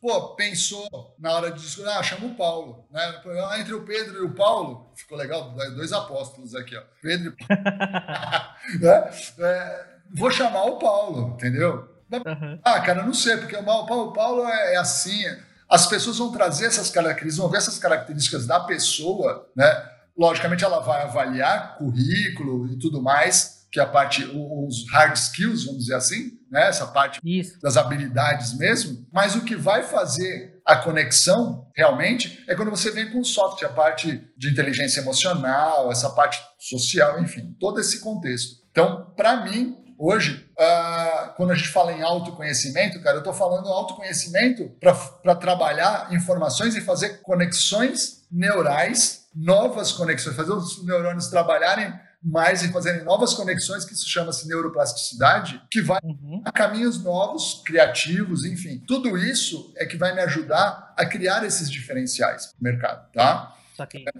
Pô, pensou na hora de discutir, ah, chama o Paulo. Né? Entre o Pedro e o Paulo, ficou legal, dois apóstolos aqui, ó. Pedro e Paulo. né? é, vou chamar o Paulo, entendeu? Uhum. Ah, cara, eu não sei, porque o Paulo, o Paulo é, é assim. As pessoas vão trazer essas características, vão ver essas características da pessoa, né? Logicamente, ela vai avaliar currículo e tudo mais, que é a parte, os hard skills, vamos dizer assim, né? essa parte Isso. das habilidades mesmo, mas o que vai fazer a conexão realmente é quando você vem com o software, a parte de inteligência emocional, essa parte social, enfim, todo esse contexto. Então, para mim, hoje, uh, quando a gente fala em autoconhecimento, cara, eu estou falando autoconhecimento para trabalhar informações e fazer conexões neurais novas conexões, fazer os neurônios trabalharem mais e fazerem novas conexões, que isso chama-se neuroplasticidade, que vai uhum. a caminhos novos, criativos, enfim. Tudo isso é que vai me ajudar a criar esses diferenciais no mercado, tá?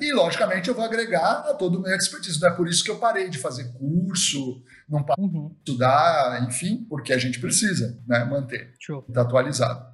E, logicamente, eu vou agregar a todo o meu expertise. Não é por isso que eu parei de fazer curso, não parei uhum. de estudar, enfim, porque a gente precisa né, manter, estar atualizado.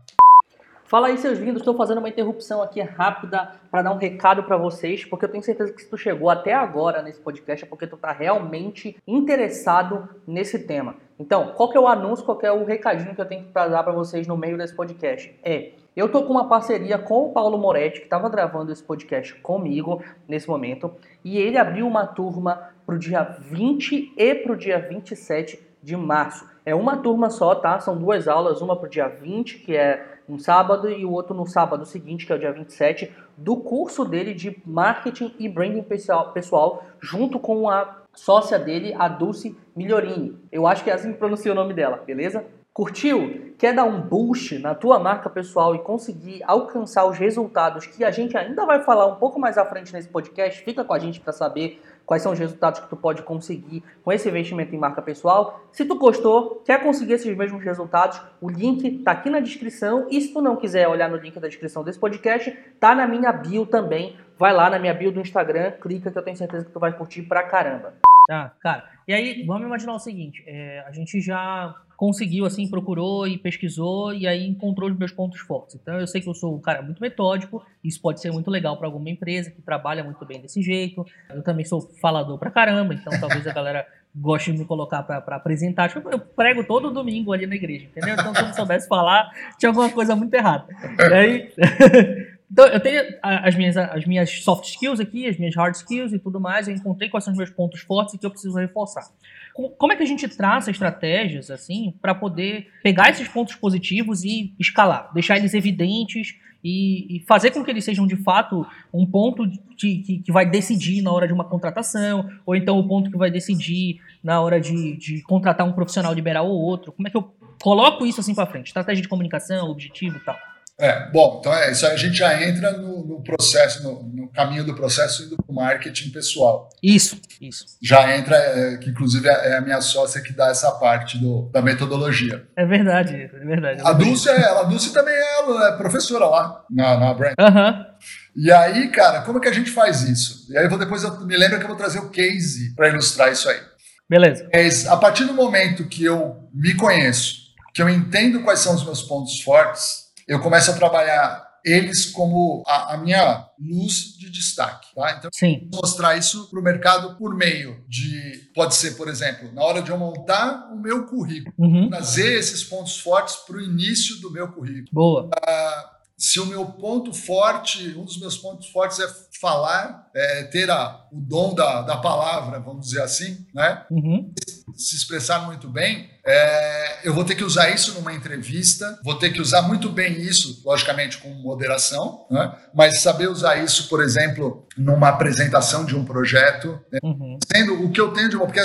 Fala aí, seus lindos. Estou fazendo uma interrupção aqui rápida para dar um recado para vocês, porque eu tenho certeza que se tu chegou até agora nesse podcast é porque tu está realmente interessado nesse tema. Então, qual que é o anúncio, qual que é o recadinho que eu tenho que dar para vocês no meio desse podcast? É, eu tô com uma parceria com o Paulo Moretti, que estava gravando esse podcast comigo nesse momento, e ele abriu uma turma para o dia 20 e para o dia 27 de março. É uma turma só, tá? São duas aulas, uma para o dia 20, que é um sábado e o outro no sábado seguinte, que é o dia 27, do curso dele de marketing e branding pessoal, pessoal junto com a sócia dele, a Dulce Migliorini. Eu acho que é assim que pronuncia o nome dela, beleza? Curtiu? Quer dar um boost na tua marca pessoal e conseguir alcançar os resultados que a gente ainda vai falar um pouco mais à frente nesse podcast? Fica com a gente para saber quais são os resultados que tu pode conseguir com esse investimento em marca pessoal. Se tu gostou, quer conseguir esses mesmos resultados, o link está aqui na descrição. E se tu não quiser olhar no link da descrição desse podcast, tá na minha bio também. Vai lá na minha bio do Instagram, clica que eu tenho certeza que tu vai curtir pra caramba. Tá, cara. E aí, vamos imaginar o seguinte: é, a gente já conseguiu, assim, procurou e pesquisou e aí encontrou os meus pontos fortes. Então eu sei que eu sou um cara muito metódico, isso pode ser muito legal para alguma empresa que trabalha muito bem desse jeito. Eu também sou falador pra caramba, então talvez a galera goste de me colocar para apresentar. Tipo, eu prego todo domingo ali na igreja, entendeu? Então se eu não soubesse falar, tinha alguma coisa muito errada. E aí. Então, eu tenho as minhas, as minhas soft skills aqui, as minhas hard skills e tudo mais. Eu encontrei quais são os meus pontos fortes e que eu preciso reforçar. Como é que a gente traça estratégias assim para poder pegar esses pontos positivos e escalar, deixar eles evidentes e, e fazer com que eles sejam de fato um ponto de, que, que, vai decidir na hora de uma contratação, ou então o ponto que vai decidir na hora de, de contratar um profissional liberal ou outro? Como é que eu coloco isso assim para frente? Estratégia de comunicação, objetivo e tal. É, bom, então é, isso aí a gente já entra no, no processo, no, no, caminho do processo indo para o marketing pessoal. Isso, isso. Já entra, é, que inclusive é, é a minha sócia que dá essa parte do, da metodologia. É verdade, é verdade. A Dulce, é, ela, a Dulce também é, é professora lá na, na Brand. Aham. Uhum. E aí, cara, como é que a gente faz isso? E aí eu vou depois, eu me lembro que eu vou trazer o case para ilustrar isso aí. Beleza. Mas a partir do momento que eu me conheço, que eu entendo quais são os meus pontos fortes, eu começo a trabalhar eles como a, a, minha luz de destaque, tá? Então, Sim. mostrar isso para o mercado por meio de, pode ser, por exemplo, na hora de eu montar o meu currículo, uhum. trazer esses pontos fortes para o início do meu currículo. Boa. Uh, se o meu ponto forte, um dos meus pontos fortes é falar, é ter a, o dom da, da palavra, vamos dizer assim, né? Uhum. Se expressar muito bem, é, eu vou ter que usar isso numa entrevista, vou ter que usar muito bem isso, logicamente com moderação, né? mas saber usar isso, por exemplo, numa apresentação de um projeto, né? uhum. sendo o que eu tenho de uma. Porque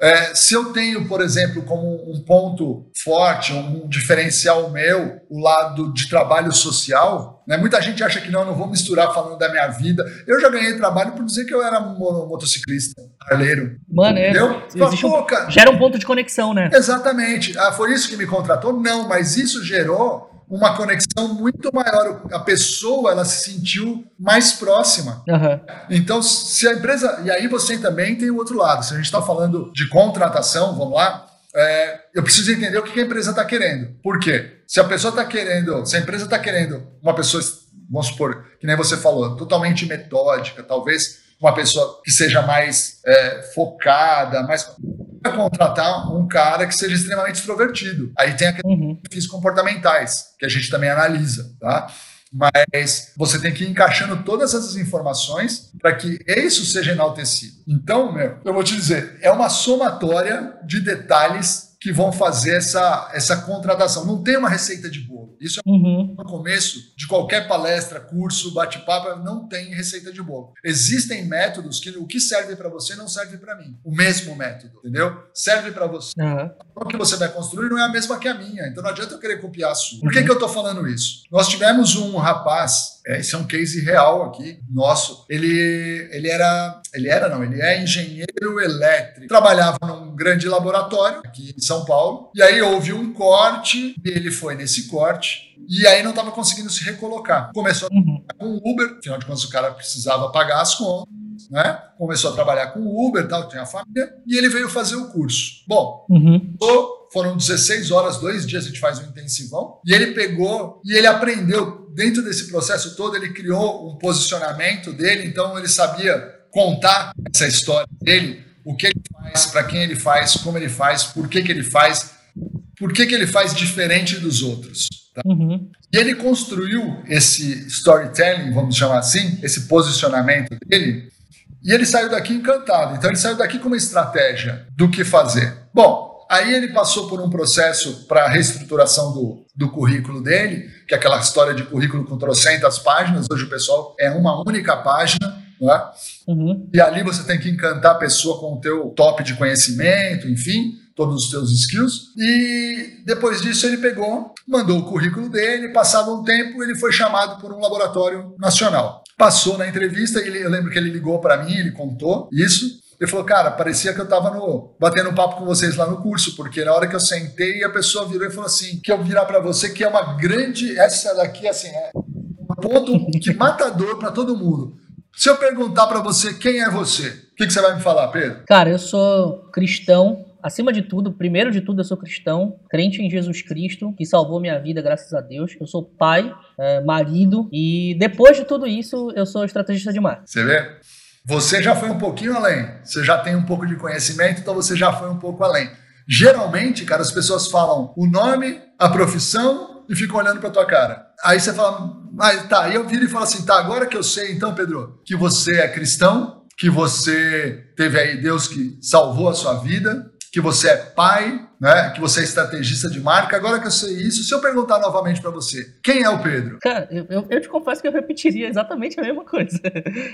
é, se eu tenho, por exemplo, como um ponto forte, um diferencial meu, o lado de trabalho social, né? muita gente acha que não, não vou misturar falando da minha vida. Eu já ganhei trabalho por dizer que eu era motociclista, arleiro. Mano, é. Entendeu? Um, gera um ponto de conexão, né? Exatamente. Ah, foi isso que me contratou? Não, mas isso gerou uma conexão muito maior. A pessoa ela se sentiu mais próxima. Uhum. Então, se a empresa. E aí você também tem o outro lado. Se a gente está falando de contratação, vamos lá. É, eu preciso entender o que a empresa está querendo. Por quê? Se a pessoa está querendo, se a empresa está querendo uma pessoa, vamos supor, que nem você falou, totalmente metódica, talvez uma pessoa que seja mais é, focada, mais contratar um cara que seja extremamente extrovertido. Aí tem aqueles uhum. perfis comportamentais, que a gente também analisa, tá? Mas você tem que ir encaixando todas essas informações para que isso seja enaltecido. Então, meu, eu vou te dizer, é uma somatória de detalhes que vão fazer essa, essa contratação. Não tem uma receita de bolo. Isso é uhum. no começo de qualquer palestra, curso, bate-papo, não tem receita de bolo. Existem métodos que o que serve para você não serve para mim. O mesmo método, entendeu? Serve para você. Uhum. O que você vai construir não é a mesma que a minha, então não adianta eu querer copiar a sua. Por que, que eu estou falando isso? Nós tivemos um rapaz, é, esse é um case real aqui, nosso. Ele, ele era, ele era não, ele é engenheiro elétrico. Trabalhava num grande laboratório aqui em São Paulo. E aí houve um corte, e ele foi nesse corte, e aí não estava conseguindo se recolocar. Começou uhum. com o Uber, afinal de contas o cara precisava pagar as contas. Né? Começou a trabalhar com o Uber, tal, tem a família, e ele veio fazer o curso. Bom, uhum. foram 16 horas, dois dias a gente faz um intensivão, e ele pegou e ele aprendeu, dentro desse processo todo, ele criou um posicionamento dele, então ele sabia contar essa história dele o que ele faz, para quem ele faz, como ele faz, por que, que ele faz, por que, que ele faz diferente dos outros. Tá? Uhum. E ele construiu esse storytelling, vamos chamar assim, esse posicionamento dele, e ele saiu daqui encantado. Então ele saiu daqui com uma estratégia do que fazer. Bom, aí ele passou por um processo para reestruturação do, do currículo dele, que é aquela história de currículo com trocentas páginas. Hoje o pessoal é uma única página né? Uhum. E ali você tem que encantar a pessoa com o teu top de conhecimento, enfim, todos os teus skills. E depois disso ele pegou, mandou o currículo dele, passado um tempo ele foi chamado por um laboratório nacional. Passou na entrevista, ele, eu lembro que ele ligou para mim, ele contou isso. Ele falou, cara, parecia que eu estava no, batendo papo com vocês lá no curso, porque na hora que eu sentei, a pessoa virou e falou assim: que eu virar para você que é uma grande. Essa daqui, assim, é um ponto que matador para todo mundo. Se eu perguntar para você quem é você, o que, que, você vai me falar, Pedro? Cara, eu sou cristão. Acima de tudo, primeiro de tudo, eu sou cristão, crente em Jesus Cristo, que salvou minha vida, graças a Deus. Eu sou pai, é, marido, e depois de tudo isso, eu sou estrategista de marketing. Você vê? Você já foi um pouquinho além. Você já tem um pouco de conhecimento, então você já foi um pouco além. Geralmente, cara, as pessoas falam o nome, a profissão e ficam olhando para tua cara. Aí você fala, Mas tá, e eu viro e falo assim: tá, agora que eu sei, então, Pedro, que você é cristão, que você teve aí Deus que salvou a sua vida, que você é pai, né? Que você é estrategista de marca. Agora que eu sei isso, se eu perguntar novamente para você, quem é o Pedro? Cara, eu, eu, te confesso que eu repetiria exatamente a mesma coisa.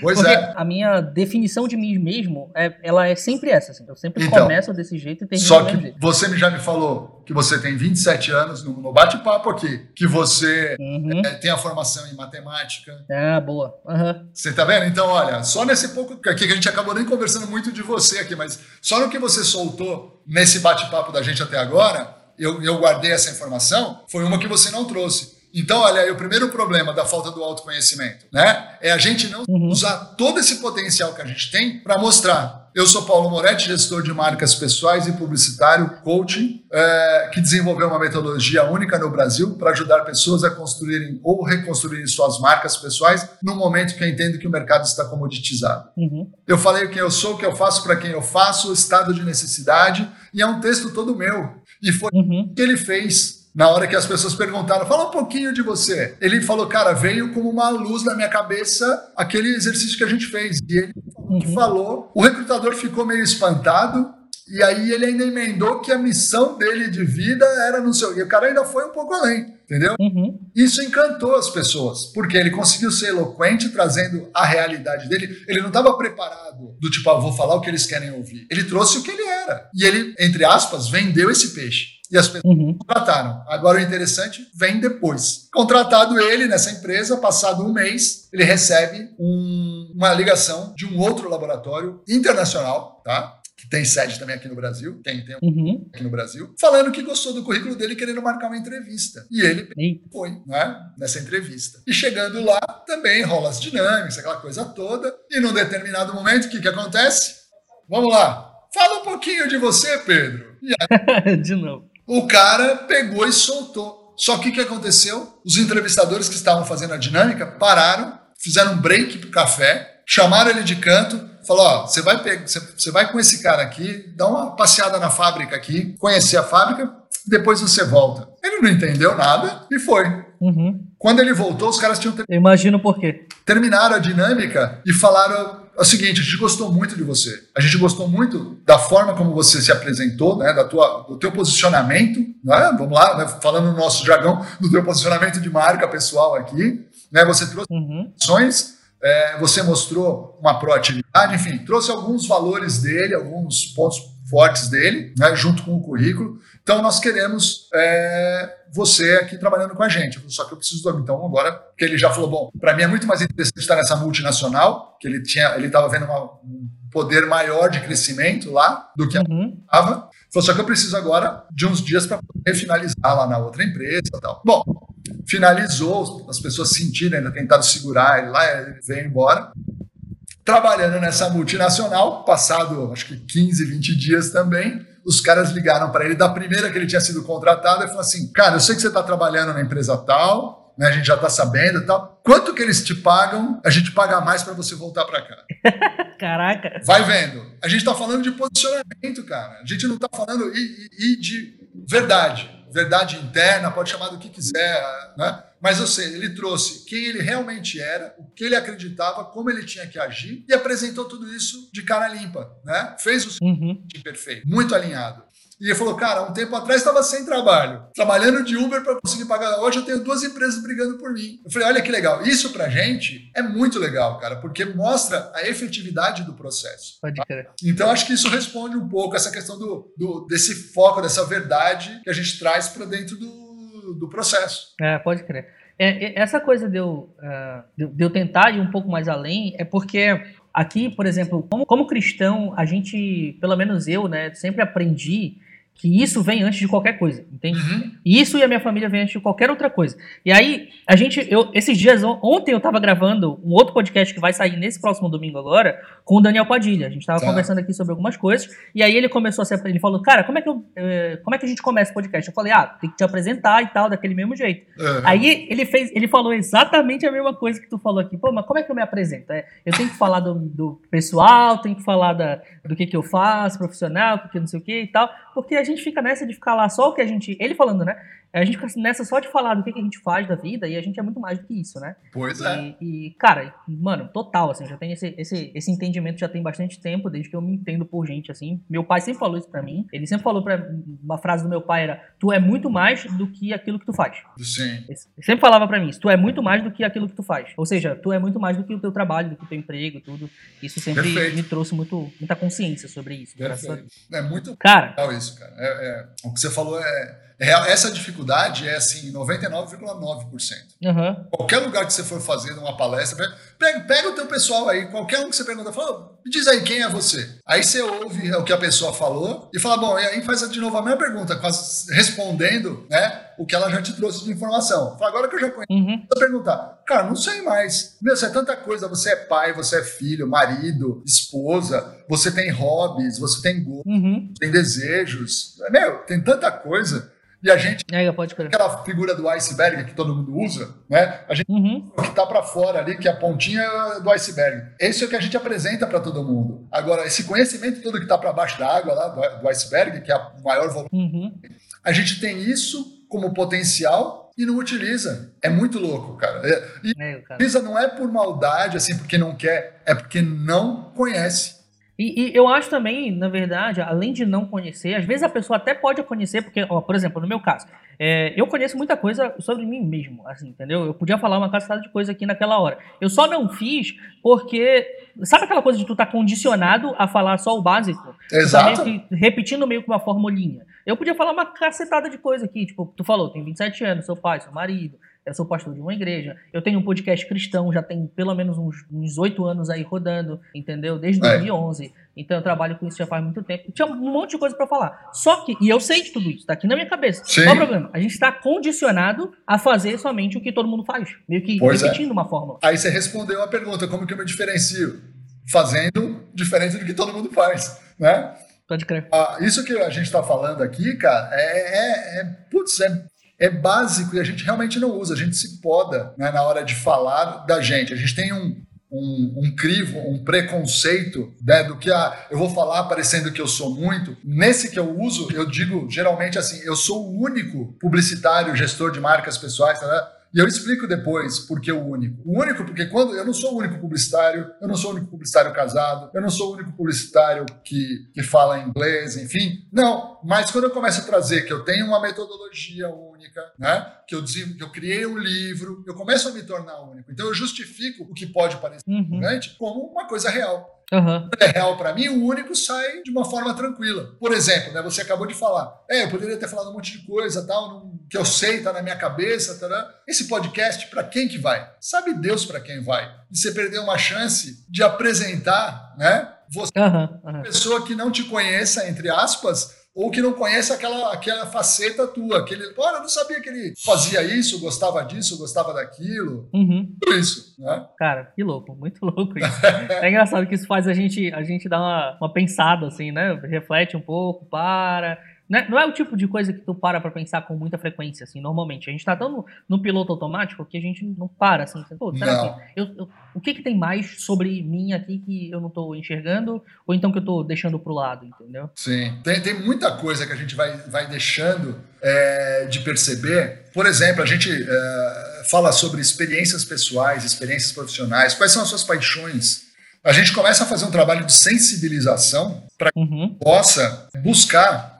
Pois Porque é. A minha definição de mim mesmo, é, ela é sempre essa. Assim. Eu sempre então, começo desse jeito e termino Só que você já me falou que você tem 27 anos no, no bate-papo aqui, que você uhum. é, tem a formação em matemática. Ah, boa. Uhum. Você tá vendo? Então, olha, só nesse pouco aqui que a gente acabou nem conversando muito de você aqui, mas só no que você soltou nesse bate-papo da gente até agora, eu, eu guardei essa informação, foi uma que você não trouxe. Então, olha aí, o primeiro problema da falta do autoconhecimento, né? É a gente não uhum. usar todo esse potencial que a gente tem para mostrar. Eu sou Paulo Moretti, gestor de marcas pessoais e publicitário, coaching, é, que desenvolveu uma metodologia única no Brasil para ajudar pessoas a construírem ou reconstruírem suas marcas pessoais no momento que eu entendo que o mercado está comoditizado. Uhum. Eu falei o que eu sou, o que eu faço para quem eu faço, o estado de necessidade, e é um texto todo meu. E foi uhum. o que ele fez na hora que as pessoas perguntaram, fala um pouquinho de você. Ele falou, cara, veio como uma luz na minha cabeça aquele exercício que a gente fez. E ele uhum. falou, o recrutador ficou meio espantado, e aí ele ainda emendou que a missão dele de vida era no seu. E o cara ainda foi um pouco além, entendeu? Uhum. Isso encantou as pessoas, porque ele conseguiu ser eloquente, trazendo a realidade dele. Ele não estava preparado do tipo, ah, vou falar o que eles querem ouvir. Ele trouxe o que ele era. E ele, entre aspas, vendeu esse peixe e as pessoas uhum. contrataram. Agora o interessante vem depois. Contratado ele nessa empresa, passado um mês, ele recebe um, uma ligação de um outro laboratório internacional, tá? que tem sede também aqui no Brasil, tem, tem uhum. aqui no Brasil, falando que gostou do currículo dele querendo marcar uma entrevista. E ele Eita. foi, né, nessa entrevista. E chegando lá, também rola as dinâmicas, aquela coisa toda. E num determinado momento, o que, que acontece? Vamos lá. Fala um pouquinho de você, Pedro. Aí, de novo. O cara pegou e soltou. Só que o que aconteceu? Os entrevistadores que estavam fazendo a dinâmica pararam, fizeram um break pro café, chamaram ele de canto, falou: ó, você vai, você vai com esse cara aqui, dá uma passeada na fábrica aqui, conhecer a fábrica, depois você volta. Ele não entendeu nada e foi. Uhum. Quando ele voltou, os caras tinham. Ter... Eu imagino por quê. Terminaram a dinâmica e falaram é o seguinte, a gente gostou muito de você. A gente gostou muito da forma como você se apresentou, né, da tua, do teu posicionamento, né, vamos lá, né, falando no nosso jargão, do teu posicionamento de marca pessoal aqui. Né, você trouxe uhum. ações, é, você mostrou uma proatividade, enfim, trouxe alguns valores dele, alguns pontos fortes dele, né, junto com o currículo. Então, nós queremos é, você aqui trabalhando com a gente. Só que eu preciso do Então, agora que ele já falou, bom, para mim é muito mais interessante estar nessa multinacional, que ele tinha, ele estava vendo uma, um poder maior de crescimento lá do que uhum. estava. Falou, só que eu preciso agora de uns dias para poder finalizar lá na outra empresa e tal. Bom, finalizou, as pessoas sentiram, ainda tentaram segurar ele lá, ele veio embora trabalhando nessa multinacional, passado acho que 15, 20 dias também, os caras ligaram para ele da primeira que ele tinha sido contratado e falou assim: Cara, eu sei que você está trabalhando na empresa tal, né, a gente já está sabendo e tal. Quanto que eles te pagam? A gente paga mais para você voltar para cá. Caraca. Vai vendo. A gente está falando de posicionamento, cara. A gente não está falando e, e, e de verdade verdade interna, pode chamar do que quiser, né? Mas eu sei, ele trouxe quem ele realmente era, o que ele acreditava, como ele tinha que agir e apresentou tudo isso de cara limpa, né? Fez o uhum. perfeito, muito alinhado. E ele falou, cara, um tempo atrás estava sem trabalho, trabalhando de Uber para conseguir pagar. Hoje eu tenho duas empresas brigando por mim. Eu falei, olha que legal. Isso pra gente é muito legal, cara, porque mostra a efetividade do processo. Pode crer. Então acho que isso responde um pouco essa questão do, do desse foco, dessa verdade que a gente traz para dentro do, do processo. É, pode crer. É, essa coisa de eu, uh, de eu tentar ir um pouco mais além é porque aqui, por exemplo, como, como cristão, a gente, pelo menos eu, né, sempre aprendi que isso vem antes de qualquer coisa, entende? Uhum. Isso e a minha família vem antes de qualquer outra coisa. E aí, a gente, eu, esses dias, ontem eu tava gravando um outro podcast que vai sair nesse próximo domingo agora, com o Daniel Padilha. A gente tava tá. conversando aqui sobre algumas coisas, e aí ele começou a se ele falou, cara, como é que eu, eh, como é que a gente começa o podcast? Eu falei, ah, tem que te apresentar e tal, daquele mesmo jeito. Uhum. Aí ele fez, ele falou exatamente a mesma coisa que tu falou aqui. Pô, mas como é que eu me apresento? É, eu tenho que falar do, do pessoal, tenho que falar da, do que que eu faço, profissional, porque não sei o que e tal, porque a gente fica nessa de ficar lá só o que a gente. Ele falando, né? A gente fica nessa só de falar do que, que a gente faz da vida e a gente é muito mais do que isso, né? Pois é. E, e cara, mano, total, assim, já tem esse, esse, esse entendimento já tem bastante tempo, desde que eu me entendo por gente, assim. Meu pai sempre falou isso pra mim. Ele sempre falou pra. Uma frase do meu pai era: Tu é muito mais do que aquilo que tu faz. Sim. Ele sempre falava pra mim: Tu é muito mais do que aquilo que tu faz. Ou seja, tu é muito mais do que o teu trabalho, do que o teu emprego, tudo. Isso sempre Perfeito. me trouxe muito, muita consciência sobre isso. Perfeito. É muito Cara, isso, cara. É, é, o que você falou é. Essa dificuldade é assim, 99,9%. aham. Qualquer lugar que você for fazer uma palestra, pega, pega, o teu pessoal aí, qualquer um que você pergunta, fala, me diz aí quem é você. Aí você ouve o que a pessoa falou e fala, bom, e aí faz de novo a mesma pergunta, quase respondendo né, o que ela já te trouxe de informação. Fala, agora que eu já conheço, Uhum. você perguntar, cara, não sei mais. Meu, você é tanta coisa, você é pai, você é filho, marido, esposa, você tem hobbies, você tem gosto, Uhum. tem desejos. Meu, tem tanta coisa. E a gente, crer. aquela figura do iceberg que todo mundo usa, né? A gente Uhum. o que está para fora ali, que é a pontinha do iceberg. Esse é o que a gente apresenta para todo mundo. Agora, esse conhecimento todo que está para baixo da água, lá, do, do iceberg, que é o maior volume, Uhum. a gente tem isso como potencial e não utiliza. É muito louco, cara. É- E É, cara. utiliza não é por maldade, assim, porque não quer, é porque não conhece. E, e eu acho também, na verdade, além de não conhecer, às vezes a pessoa até pode conhecer, porque, ó, por exemplo, no meu caso, é, eu conheço muita coisa sobre mim mesmo, assim, entendeu? Eu podia falar uma cacetada de coisa aqui naquela hora. Eu só não fiz porque, sabe aquela coisa de tu estar condicionado a falar só o básico? Tá Exato. meio que repetindo meio que uma formulinha. Eu podia falar uma cacetada de coisa aqui, tipo, tu falou, tem 27 anos, sou pai, sou marido, eu sou pastor de uma igreja, eu tenho um podcast cristão, já tem pelo menos uns, 8 anos aí rodando, entendeu? Desde É. 2011. Então eu trabalho com isso já faz muito tempo. Tinha um monte de coisa pra falar. Só que, e eu sei de tudo isso, tá aqui na minha cabeça. Sim. Qual é o problema? A gente está condicionado a fazer somente o que todo mundo faz. Meio que Pois é. repetindo uma fórmula. Aí você respondeu a pergunta, como que eu me diferencio? Fazendo diferente do que todo mundo faz, né? Pode crer. Ah, isso que a gente está falando aqui, cara, é, é, é, putz, é, é básico e a gente realmente não usa. A gente se poda né, na hora de falar da gente. A gente tem um, um, um crivo, um preconceito né, do que ah, eu vou falar parecendo que eu sou muito. Nesse que eu uso, eu digo geralmente assim: eu sou o único publicitário, gestor de marcas pessoais, tá? E eu explico depois por que o único. O único, porque quando eu não sou o único publicitário, eu não sou o único publicitário casado, eu não sou o único publicitário que, que fala inglês, enfim. Não, mas quando eu começo a trazer que eu tenho uma metodologia única, né? Que eu, que eu criei um livro, eu começo a me tornar único. Então eu justifico o que pode parecer Uhum. como uma coisa real Aham. é real para mim, o único sai de uma forma tranquila. Por exemplo, né, você acabou de falar, é, eu poderia ter falado um monte de coisa, tal, não- que eu sei, tá na minha cabeça, né? esse podcast para quem que vai? Sabe Deus para quem vai? E você perdeu uma chance de apresentar, né, você Aham. Aham. pessoa que não te conheça, entre aspas, ou que não conhece aquela, aquela faceta tua, aquele, olha, eu não sabia que ele fazia isso, gostava disso, gostava daquilo, Uhum. tudo isso, né? Cara, que louco, muito louco isso. É engraçado que isso faz a gente, a gente dar uma, uma pensada, assim, né? Reflete um pouco, para. Né? Não é o tipo de coisa que tu para pra pensar com muita frequência, assim, normalmente. A gente tá tão no, no piloto automático que a gente não para, assim. Pô, será que. Eu, eu- o que que tem mais sobre mim aqui que eu não tô enxergando? Ou então que eu tô deixando pro lado, entendeu? Sim, tem, tem muita coisa que a gente vai, vai deixando é, de perceber. Por exemplo, a gente é, fala sobre experiências pessoais, experiências profissionais, quais são as suas paixões. A gente começa a fazer um trabalho de sensibilização para que Uhum. possa buscar.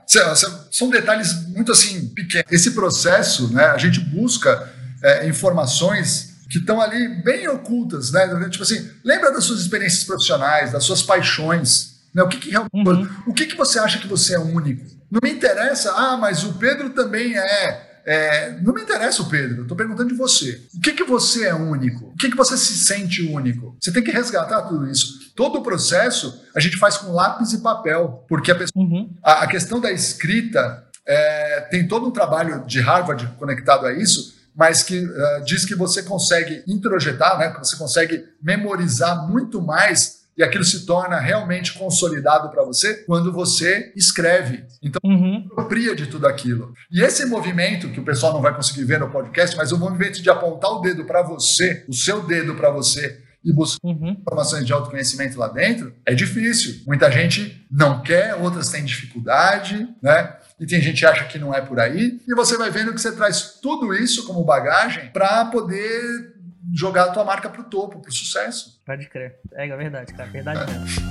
São- detalhes muito assim pequenos. Esse processo, né, a gente busca é, informações que estão ali bem ocultas, né? Tipo assim, lembra das suas experiências profissionais, das suas paixões, né? O que, que realmente Uhum. o que, que você acha que você é único? Não me interessa, ah, mas o Pedro também é. É, não me interessa o Pedro, estou perguntando de você. O que, que você é único? O que, que você se sente único? Você tem que resgatar tudo isso. Todo o processo a gente faz com lápis e papel, porque a, pessoa, Uhum. a, a questão da escrita é, tem todo um trabalho de Harvard conectado a isso, mas que eh, diz que você consegue introjetar, né, que você consegue memorizar muito mais e aquilo se torna realmente consolidado para você quando você escreve. Então, Uhum. apropria de tudo aquilo. E esse movimento, que o pessoal não vai conseguir ver no podcast, mas o movimento de apontar o dedo para você, o seu dedo para você, e buscar Uhum. informações de autoconhecimento lá dentro, é difícil. Muita gente não quer, outras têm dificuldade, né? e tem gente que acha que não é por aí, e você vai vendo que você traz tudo isso como bagagem para poder jogar a tua marca pro topo, pro sucesso. Pode crer. É, é verdade, cara. Verdade é. mesmo.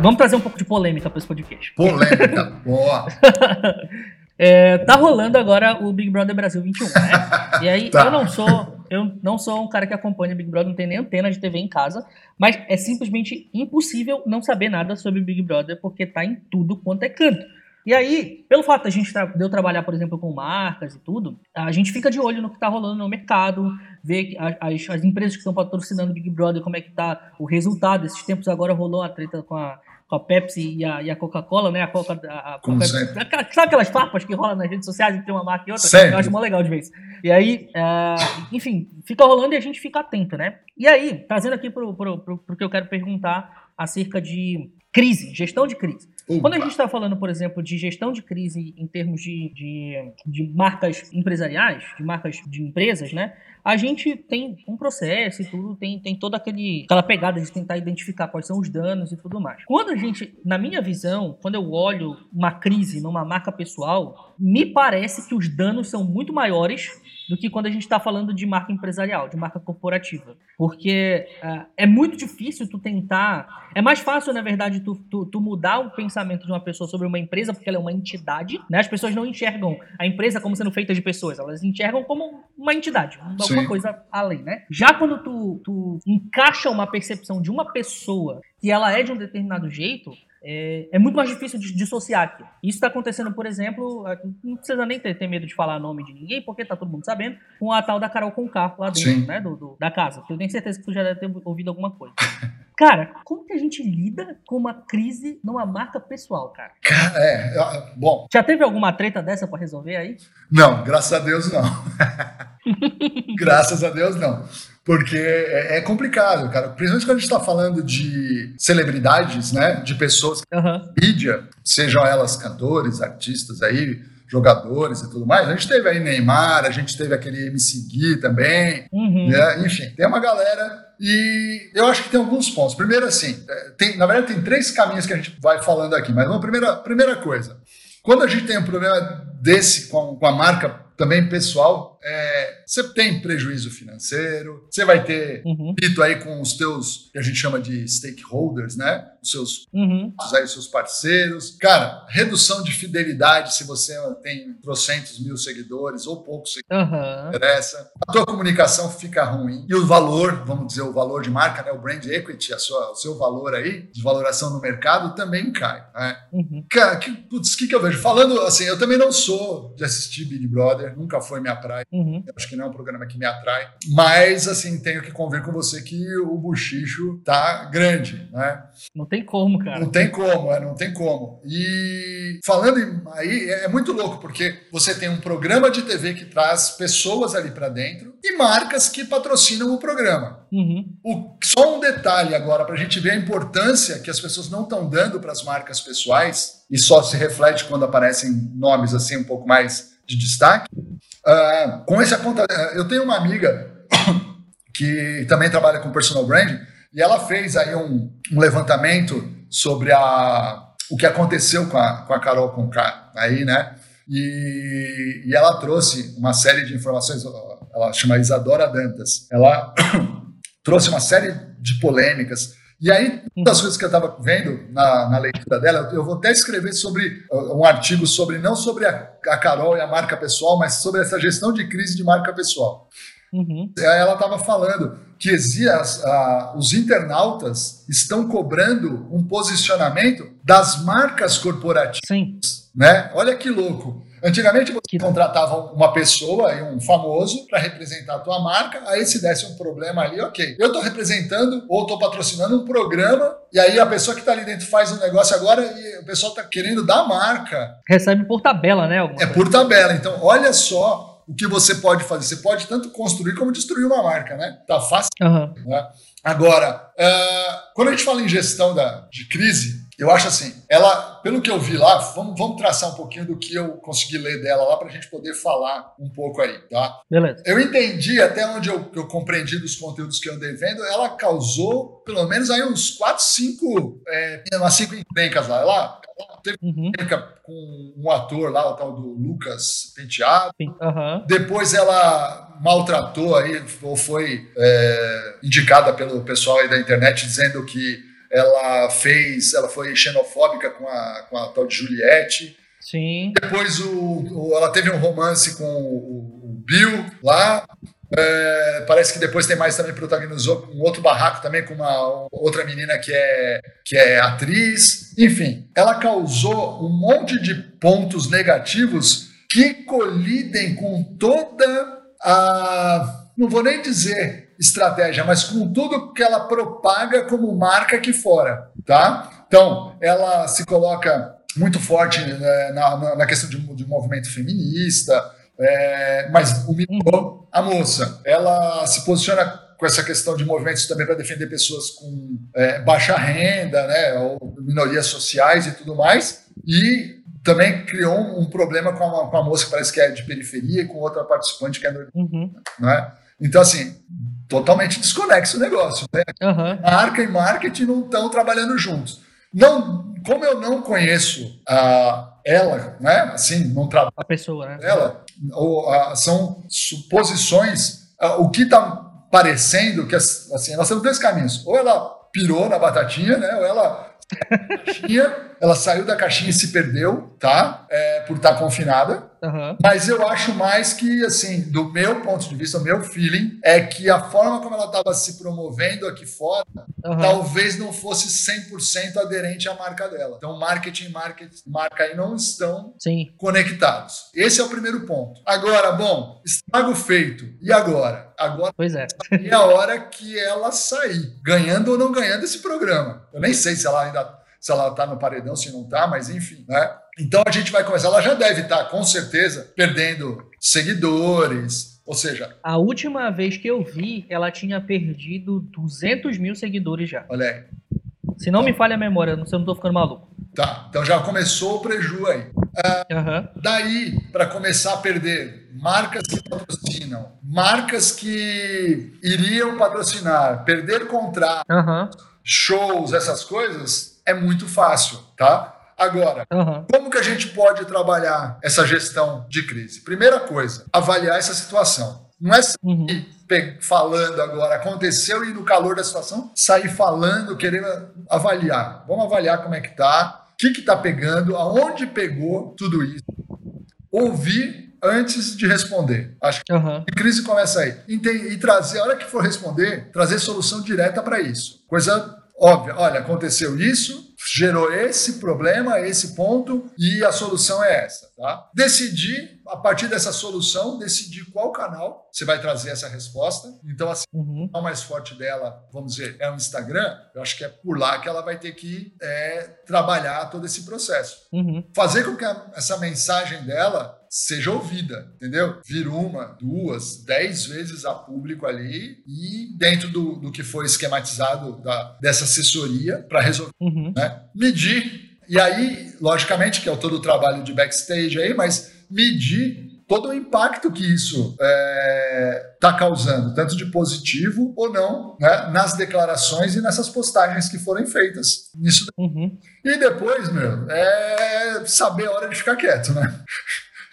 Vamos trazer um pouco de polêmica para esse podcast. Polêmica, boa. É, tá rolando agora o Big Brother Brasil 21, né? E aí tá. eu não sou, eu não sou um cara que acompanha Big Brother, não tem nem antena de TV em casa, mas é simplesmente impossível não saber nada sobre Big Brother porque tá em tudo quanto é canto. E aí, pelo fato da gente de eu trabalhar, por exemplo, com marcas e tudo, a gente fica de olho no que tá rolando no mercado, ver as, as empresas que estão patrocinando Big Brother, como é que tá o resultado. Esses tempos agora rolou a treta com a com a Pepsi e a, a Coca-Cola, né? A Coca, a, a Pepsi, sempre. Sabe aquelas farpas que rolam nas redes sociais entre uma marca e outra? Sempre. Eu acho mó legal de ver isso. E aí, uh, enfim, fica rolando e a gente fica atento, né? E aí, trazendo aqui pro, pro, pro, pro que eu quero perguntar acerca de crise, gestão de crise. Opa. Quando a gente está falando, por exemplo, de gestão de crise em termos de, de, de, marcas empresariais, de marcas de empresas, né? A gente tem um processo e tudo, tem, tem toda aquele, aquela pegada de tentar identificar quais são os danos e tudo mais. Quando a gente, na minha visão, quando eu olho uma crise numa marca pessoal, me parece que os danos são muito maiores do que quando a gente está falando de marca empresarial, de marca corporativa. Porque uh, é muito difícil tu tentar. É mais fácil, na verdade, tu, tu, tu, mudar o pensamento de uma pessoa sobre uma empresa, porque ela é uma entidade. Né? As pessoas não enxergam a empresa como sendo feita de pessoas, elas enxergam como uma entidade, alguma Sim. coisa além, né? Já quando tu, tu encaixa uma percepção de uma pessoa que ela é de um determinado jeito, é, é, muito mais difícil de dissociar aqui. Isso está acontecendo, por exemplo, não precisa nem ter, ter, medo de falar nome de ninguém, porque tá todo mundo sabendo, com a tal da Carol Conká lá dentro, né, do, do, da casa. Eu tenho certeza que tu já deve ter ouvido alguma coisa. Cara, como que a gente lida com uma crise numa marca pessoal, cara? É, bom. Já teve alguma treta dessa para resolver aí? Não, graças a Deus não. graças a Deus não. Porque é, é complicado, cara. Principalmente quando a gente está falando de celebridades, né? De pessoas uhum. mídia, sejam elas cantores, artistas aí, jogadores e tudo mais. A gente teve aí Neymar, a gente teve aquele MC Gui também, uhum. né? enfim, tem uma galera e eu acho que tem alguns pontos. Primeiro, assim, tem, na verdade tem três caminhos que a gente vai falando aqui, mas uma primeira, primeira coisa, quando a gente tem um problema desse com, com a marca também pessoal, é, você tem prejuízo financeiro, você vai ter uhum. pito aí com os teus, que a gente chama de stakeholders, né? Os seus, uhum. aí, os seus parceiros. Cara, redução de fidelidade se você tem trocentos mil seguidores ou poucos seguidores, uhum. interessa. A tua comunicação fica ruim. E o valor, vamos dizer, o valor de marca, né? O brand equity, a sua, o seu valor aí, de valoração no mercado, também cai. Né? Uhum. Cara, que, putz, que, que eu vejo? Falando assim, eu também não sou de assistir Big Brother, nunca foi minha praia. Uhum. Acho que não é um programa que me atrai. Mas, assim, tenho que convir com você que o buchicho tá grande, né? Não tem como, cara. Não tem como, é, não tem como. E falando em, aí, é muito louco, porque você tem um programa de TV que traz pessoas ali para dentro e marcas que patrocinam o programa. Uhum. O, só um detalhe agora, para a gente ver a importância que as pessoas não estão dando para as marcas pessoais, e só se reflete quando aparecem nomes assim um pouco mais de destaque. Uh, com esse conta, eu tenho uma amiga que também trabalha com personal branding e ela fez aí um, um levantamento sobre a, o que aconteceu com a, com a Carol Conká aí, né? E, e ela trouxe uma série de informações, ela chama Isadora Dantas. Ela trouxe uma série de polêmicas. E aí, uma das coisas que eu estava vendo na, na, leitura dela, eu vou até escrever sobre um artigo sobre não sobre a, a Carol e a marca pessoal, mas sobre essa gestão de crise de marca pessoal. Uhum. Ela estava falando que as, a, os internautas estão cobrando um posicionamento das marcas corporativas. Sim. Né? Olha que louco. Antigamente você contratava uma pessoa, um famoso, para representar a tua marca, aí se desse um problema ali, ok. Eu estou representando ou estou patrocinando um programa, e aí a pessoa que está ali dentro faz um negócio agora e o pessoal está querendo dar marca. Recebe por tabela, né? É por tabela. Então, olha só o que você pode fazer. Você pode tanto construir como destruir uma marca, né? Tá fácil. Uhum. Né? Agora, uh, quando a gente fala em gestão da, de crise, Eu acho assim, ela, pelo que eu vi lá, vamos, vamos traçar um pouquinho do que eu consegui ler dela lá para a gente poder falar um pouco aí, tá? Beleza. Eu entendi até onde eu, eu compreendi dos conteúdos que eu andei vendo, ela causou pelo menos aí uns 4, 5, é, umas 5 encrencas lá. Ela, ela teve uhum. com um ator lá, o tal do Lucas Penteado. Uhum. Depois ela maltratou aí, ou foi é, indicada pelo pessoal aí da internet dizendo que ela fez, ela foi xenofóbica com a, com a tal de Juliette. Sim. Depois o, o ela teve um romance com o, o Bill lá. É, parece que depois tem mais também protagonizou um outro barraco também com uma outra menina que é, que é atriz. Enfim, ela causou um monte de pontos negativos que colidem com toda a. Não vou nem dizer estratégia, mas com tudo que ela propaga como marca aqui fora, tá? Então, ela se coloca muito forte né, na, na, questão de, de movimento feminista, é, mas humilhou a moça. Ela se posiciona com essa questão de movimentos também para defender pessoas com é, baixa renda, né, ou minorias sociais e tudo mais, e também criou um, problema com a, com a moça que parece que é de periferia e com outra participante que é do, uhum. né? Então, assim, totalmente desconexo o negócio. Né? Uhum. Marca e marketing não estão trabalhando juntos. Não, como eu não conheço a ela, né? Assim, não trabalho. A pessoa, né? Ela, ou, a, são suposições. A, o que está parecendo que assim, nós temos dois caminhos. Ou ela pirou na batatinha, né? Ou ela ela saiu da caixinha e se perdeu, tá? É, por estar confinada. Uhum. Mas eu acho mais que, assim, do meu ponto de vista, o meu feeling é que a forma como ela estava se promovendo aqui fora uhum. talvez não fosse 100% aderente à marca dela. Então, marketing e marca aí não estão Sim. conectados. Esse é o primeiro ponto. Agora, bom, estrago feito. E agora? Agora pois é. é a hora que ela sair, ganhando ou não ganhando esse programa. Eu nem sei se ela ainda se ela está no paredão, se não está, mas enfim, né? Então a gente vai começar. Ela já deve estar, com certeza, perdendo seguidores. Ou seja. A última vez que eu vi, ela tinha perdido 200 mil seguidores já. Olha aí. Se não me falha a memória, não sei, eu não estou ficando maluco. Tá, então já começou o preju aí. uhum. Daí, para começar a perder marcas que patrocinam, marcas que iriam patrocinar, perder contratos, uhum. shows, essas coisas, é muito fácil, tá? Agora, uhum. como que a gente pode trabalhar essa gestão de crise? Primeira coisa, avaliar essa situação. Não é sair uhum. falando agora, aconteceu e no calor da situação, sair falando, querendo avaliar. Vamos avaliar como é que tá, o que que tá pegando, aonde pegou tudo isso. Ouvir antes de responder. Acho que uhum. a crise começa aí. E, e trazer, a hora que for responder, trazer solução direta para isso. Coisa óbvia. Olha, aconteceu isso, gerou esse problema, esse ponto, e a solução é essa, tá? Decidir, a partir dessa solução, decidir qual canal você vai trazer essa resposta. Então, assim, uhum. o canal mais forte dela, vamos dizer, é o Instagram, eu acho que é por lá que ela vai ter que é, trabalhar todo esse processo. Uhum. Fazer com que a, essa mensagem dela seja ouvida, entendeu? Vir uma, duas, dez vezes a público ali e dentro do, do que foi esquematizado da, dessa assessoria para resolver, uhum. né? Medir. E aí, logicamente, que é todo o trabalho de backstage aí, mas medir todo o impacto que isso está é, tá causando, tanto de positivo ou não, né, nas declarações e nessas postagens que foram feitas. Nisso. Uhum. E depois, meu, é saber a hora de ficar quieto, né?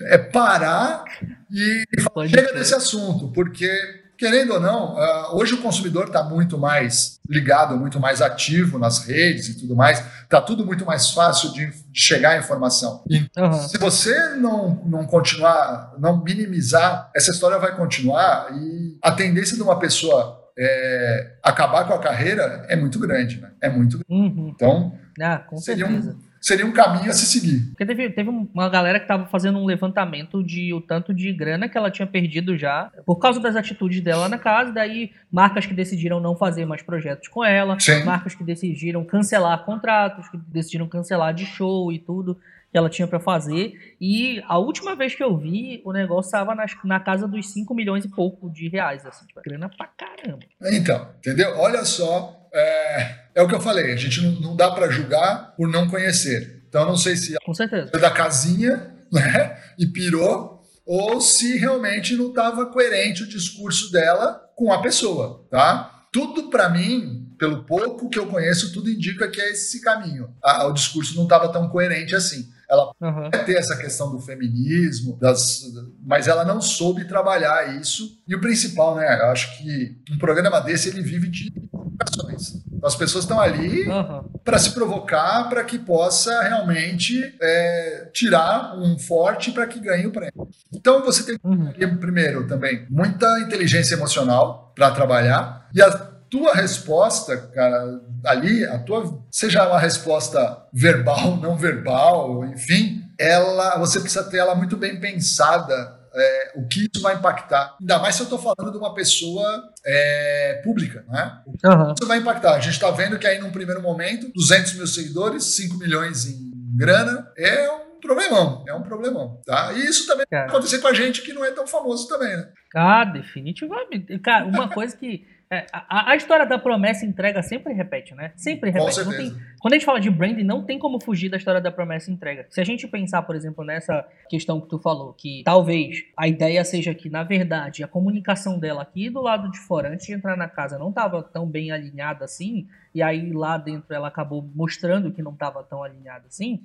É parar e chega desse assunto, porque querendo ou não, uh, hoje o consumidor está muito mais ligado, muito mais ativo nas redes e tudo mais. Está tudo muito mais fácil de, de chegar à informação. E uhum. se você não, não continuar, não minimizar, essa história vai continuar e a tendência de uma pessoa é, acabar com a carreira é muito grande, né? É muito grande. Uhum. Então, ah, com seria certeza. Um, seria um caminho a se seguir. Porque teve, teve uma galera que estava fazendo um levantamento de o tanto de grana que ela tinha perdido já por causa das atitudes dela na casa, daí marcas que decidiram não fazer mais projetos com ela, Sim. marcas que decidiram cancelar contratos, que decidiram cancelar de show e tudo que ela tinha para fazer. E a última vez que eu vi, o negócio estava na casa dos 5 milhões e pouco de reais, assim, tipo, grana pra caramba. Então, entendeu? Olha só, é, é o que eu falei, a gente não, não dá para julgar por não conhecer. Então, eu não sei se Com certeza. é da casinha né, e pirou, ou se realmente não estava coerente o discurso dela com a pessoa, tá? Tudo para mim, pelo pouco que eu conheço, tudo indica que é esse caminho. A, o discurso não estava tão coerente assim. Ela Uhum. ter essa questão do feminismo, das, mas ela não soube trabalhar isso. E o principal, né? Eu acho que um programa desse ele vive de. As pessoas estão ali Uhum. para se provocar, para que possa realmente é, tirar um forte para que ganhe o prêmio. Então você tem Uhum. primeiro, também muita inteligência emocional para trabalhar e a tua resposta, cara, ali, a tua, seja uma resposta verbal, não verbal, enfim, ela, você precisa ter ela muito bem pensada. É, o que isso vai impactar. Ainda mais se eu estou falando de uma pessoa é, pública, né? Uhum. isso vai impactar. A gente está vendo que aí, num primeiro momento, 200 mil seguidores, 5 milhões em grana, é um problemão. É um problemão, tá? E isso também vai Cara. acontecer com a gente que não é tão famoso também, né? Ah, definitivamente. Cara, uma coisa que. É, a, a história da promessa e entrega sempre repete, né? Sempre repete. Tem, quando a gente fala de branding, não tem como fugir da história da promessa e entrega. Se a gente pensar, por exemplo, nessa questão que tu falou, que talvez a ideia seja que, na verdade, a comunicação dela aqui do lado de fora, antes de entrar na casa, não estava tão bem alinhada assim, e aí lá dentro ela acabou mostrando que não estava tão alinhada assim,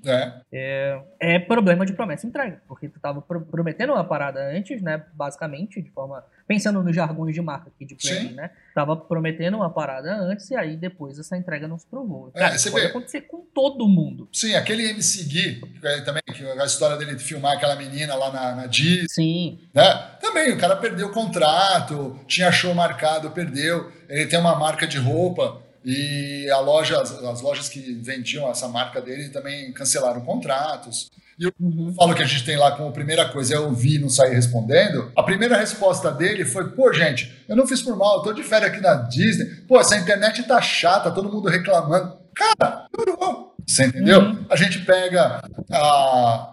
É. é problema de promessa e entrega, porque tu tava pro- prometendo uma parada antes, né, basicamente, de forma, pensando nos jargões de marca aqui de branding, Sim. né, tava prometendo uma parada antes e aí depois essa entrega não se provou. É, Cara, você pode vê. acontecer com todo mundo. Sim, aquele MC Gui, que é também, que a história dele de filmar aquela menina lá na, na Disney, Sim, né? Também, o cara perdeu o contrato, tinha show marcado, perdeu. Ele tem uma marca de roupa e a loja, as, as lojas que vendiam essa marca dele também cancelaram contratos. E eu uhum. falo que a gente tem lá como primeira coisa é ouvir e não sair respondendo. A primeira resposta dele foi: pô, gente, eu não fiz por mal, eu tô de férias aqui na Disney. Pô, essa internet tá chata, todo mundo reclamando. Cara, piorou. Você entendeu? Uhum. A gente pega a.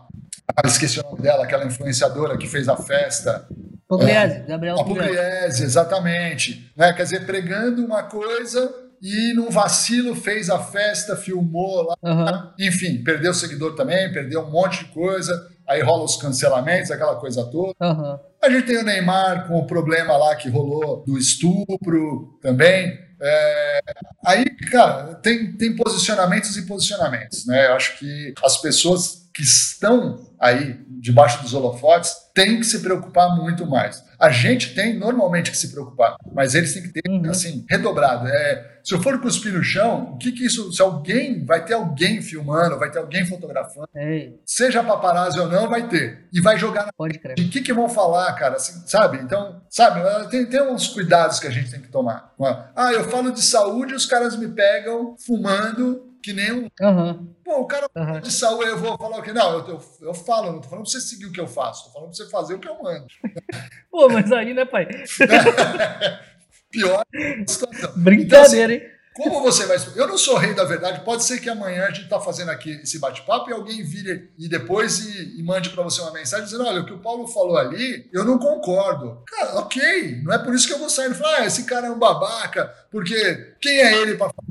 Ah, esqueci o nome dela, aquela influenciadora que fez a festa. Pugliese, Gabriel A Pugliese. Pugliese, exatamente. Né? Quer dizer, pregando uma coisa e num vacilo fez a festa, filmou lá. Aham. Enfim, perdeu seguidor também, perdeu um monte de coisa. Aí rola os cancelamentos, aquela coisa toda. Aham. A gente tem o Neymar com o problema lá que rolou do estupro também. É, aí, cara, tem, tem posicionamentos e posicionamentos, né? Eu acho que as pessoas que estão aí debaixo dos holofotes têm que se preocupar muito mais. A gente tem normalmente que se preocupar, mas eles têm que ter, Uhum. assim, redobrado. É, se eu for cuspir no chão, o que que isso... Se alguém... Vai ter alguém filmando, vai ter alguém fotografando, É, seja paparazzi ou não, vai ter. E vai jogar na pode crer. de que que vão falar, cara, assim, sabe? Então, sabe, tem, tem uns cuidados que a gente tem que tomar. Ah, eu falo de saúde e os caras me pegam fumando que nem um... Aham. Pô, o cara Aham. de saúde, eu vou falar o quê? Não, eu, eu, eu falo, não tô falando pra você seguir o que eu faço, tô falando pra você fazer o que eu mando. Pô, mas aí, né, pai? Pior situação. Brincadeira, hein? Como você vai. Eu não sou rei da verdade. Pode ser que amanhã a gente está fazendo aqui esse bate-papo e alguém vire e depois e, e mande para você uma mensagem dizendo: olha, o que o Paulo falou ali, eu não concordo. Cara, ok. Não é por isso que eu vou sair e falar: ah, esse cara é um babaca, porque quem é ele para falar?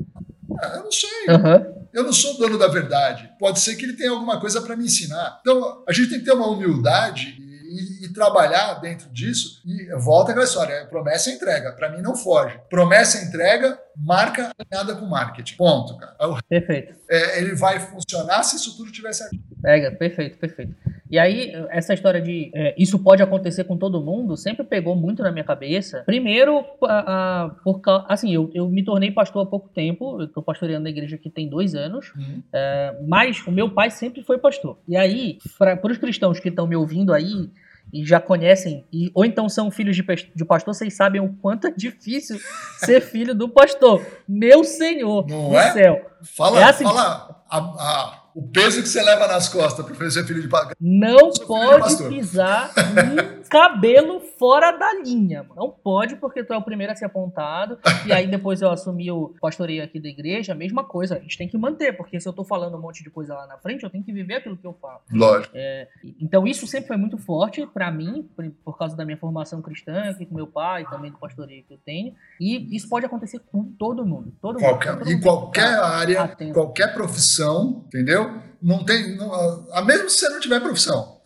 Ah, eu não sei. Aham. Eu não sou dono da verdade. Pode ser que ele tenha alguma coisa para me ensinar. Então, a gente tem que ter uma humildade e, e trabalhar dentro disso. E volta aquela história: é promessa e entrega. Para mim, não foge. Promessa e entrega, marca alinhada com marketing. Ponto, cara. É Perfeito. é, ele vai funcionar se isso tudo tiver certo. Pega, perfeito, perfeito. E aí, essa história de é, isso pode acontecer com todo mundo sempre pegou muito na minha cabeça. Primeiro, a- a- por assim, eu, eu me tornei pastor há pouco tempo, eu tô pastoreando na igreja aqui tem dois anos, é, mas o meu pai sempre foi pastor. E aí, para os cristãos que estão me ouvindo aí e já conhecem, e, ou então são filhos de, de pastor, vocês sabem o quanto é difícil ser filho do pastor. Meu Senhor Não do é? céu. Fala, É assim. fala a- a- o peso que você leva nas costas para ser filho de pagar. Não pode pastor. pisar cabelo fora da linha. Mano. Não pode, porque tu é o primeiro a ser apontado. e aí depois eu assumi o pastoreio aqui da igreja, a mesma coisa. A gente tem que manter, porque se eu tô falando um monte de coisa lá na frente, eu tenho que viver aquilo que eu falo. Lógico. É, então isso sempre foi muito forte para mim, por, causa da minha formação cristã, aqui com meu pai, também do pastoreio que eu tenho. E isso pode acontecer com todo mundo. Todo qualquer, mundo todo em qualquer tá área, atento. qualquer profissão, entendeu? Não tem. Não, a, mesmo se você não tiver profissão.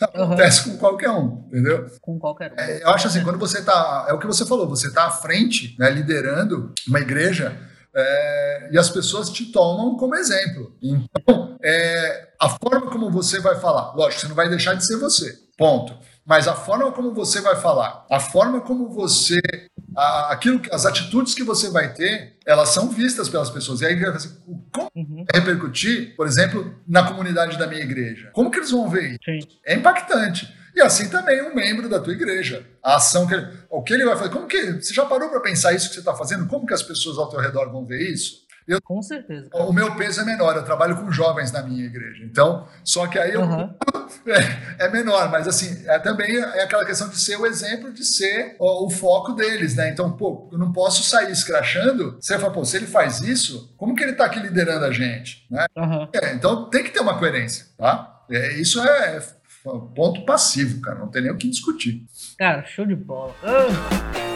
Acontece uhum. com qualquer um, entendeu? Com qualquer um. É, eu acho assim, quando você tá. É o que você falou, você tá à frente, né, liderando uma igreja. É, e as pessoas te tomam como exemplo. Então, é, a forma como você vai falar, lógico, você não vai deixar de ser você, ponto. Mas a forma como você vai falar, a forma como você, aquilo, as atitudes que você vai ter, elas são vistas pelas pessoas. E aí, assim, como uhum. repercutir, por exemplo, na comunidade da minha igreja? Como que eles vão ver isso? Sim. É impactante. E assim também um membro da tua igreja. A ação que ele, o que ele vai fazer. Como que você já parou para pensar isso que você está fazendo? Como que as pessoas ao teu redor vão ver isso? Eu, com certeza. O meu peso é menor, eu trabalho com jovens na minha igreja. Então, só que aí uhum. é, é, menor, mas assim, é também é aquela questão de ser o exemplo, de ser o, o, foco deles, né? Então, pô, eu não posso sair escrachando. Você fala, pô, se ele faz isso, como que ele está aqui liderando a gente? Né? Uhum. É, então tem que ter uma coerência, tá? É, isso é ponto passivo, cara. Não tem nem o que discutir. Cara, show de bola. Uh.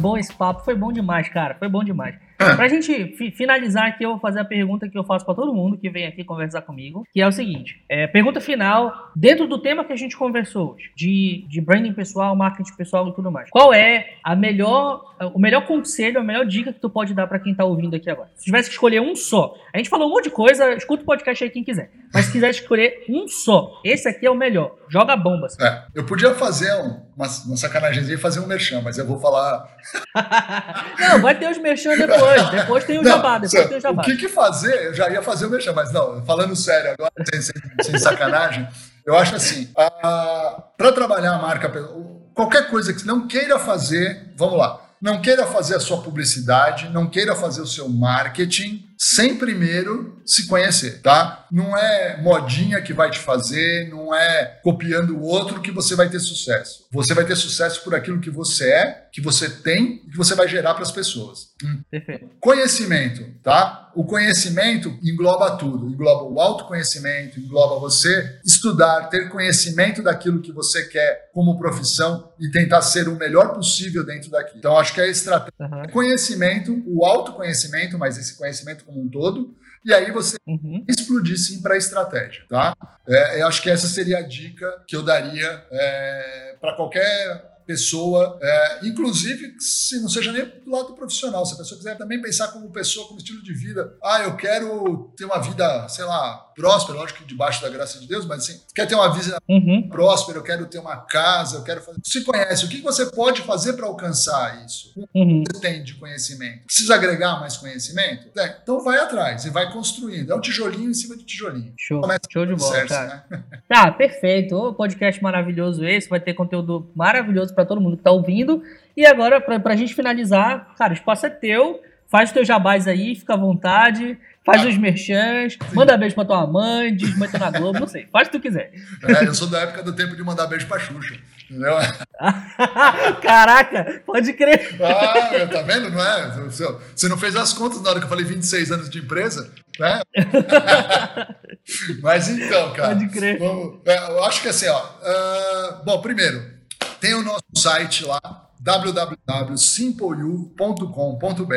Bom esse papo, foi bom demais, cara, foi bom demais. É. Pra gente fi finalizar aqui, eu vou fazer a pergunta que eu faço para todo mundo que vem aqui conversar comigo, que é o seguinte: é, pergunta final, dentro do tema que a gente conversou hoje, de, de branding pessoal, marketing pessoal e tudo mais. Qual é a melhor, o melhor conselho, a melhor dica que tu pode dar para quem tá ouvindo aqui agora? Se tivesse que escolher um só, a gente falou um monte de coisa, escuta o podcast aí quem quiser. Mas se quiser escolher um só, esse aqui é o melhor. Joga bomba. Assim. É, eu podia fazer um, uma, uma sacanagemzinha e fazer um merchan, mas eu vou falar. não, vai ter os merchan depois. Depois tem o não, jabá. Depois tem o jabá. O que, que fazer? Eu já ia fazer o merchan, mas não, falando sério agora, sem, sem, sem sacanagem, eu acho assim: para trabalhar a marca, qualquer coisa que não queira fazer, vamos lá. Não queira fazer a sua publicidade, não queira fazer o seu marketing sem primeiro se conhecer, tá? Não é modinha que vai te fazer, não é copiando o outro que você vai ter sucesso. Você vai ter sucesso por aquilo que você é, que você tem e que você vai gerar para as pessoas. Hum. Perfeito. Conhecimento, tá? O conhecimento engloba tudo, engloba o autoconhecimento, engloba você estudar, ter conhecimento daquilo que você quer como profissão e tentar ser o melhor possível dentro daquilo. Então acho que é a estratégia, uhum. conhecimento, o autoconhecimento, mas esse conhecimento como um todo, e aí você uhum. explodir sim para a estratégia, tá? É, eu acho que essa seria a dica que eu daria é, para qualquer pessoa, é, inclusive se não seja nem do lado profissional, se a pessoa quiser também pensar como pessoa, como estilo de vida, ah, eu quero ter uma vida, sei lá, próspera, lógico que debaixo da graça de Deus, mas assim, quer ter uma vida uhum. próspera, eu quero ter uma casa, eu quero fazer. Se conhece, o que você pode fazer para alcançar isso? O uhum. que você tem de conhecimento? Precisa agregar mais conhecimento? É, então vai atrás e vai construindo. É um tijolinho em cima de tijolinho. Show, Show de bola, cara. Né? Tá, perfeito. O podcast maravilhoso esse, vai ter conteúdo maravilhoso para todo mundo que está ouvindo. E agora, para a gente finalizar, cara, o espaço é teu. Faz os teus jabás aí, fica à vontade. Faz os merchans, manda beijo pra tua mãe, desmanta na Globo, não sei. Faz o que tu quiser. É, eu sou da época do tempo de mandar beijo pra Xuxa. Entendeu? Caraca, pode crer. Ah, tá vendo? Não é? Você não fez as contas na hora que eu falei 26 anos de empresa, né? Mas então, cara. Pode crer. Vamos, é, eu acho que assim, ó. Uh, bom, primeiro, tem o nosso site lá, www.simpleu.com.br.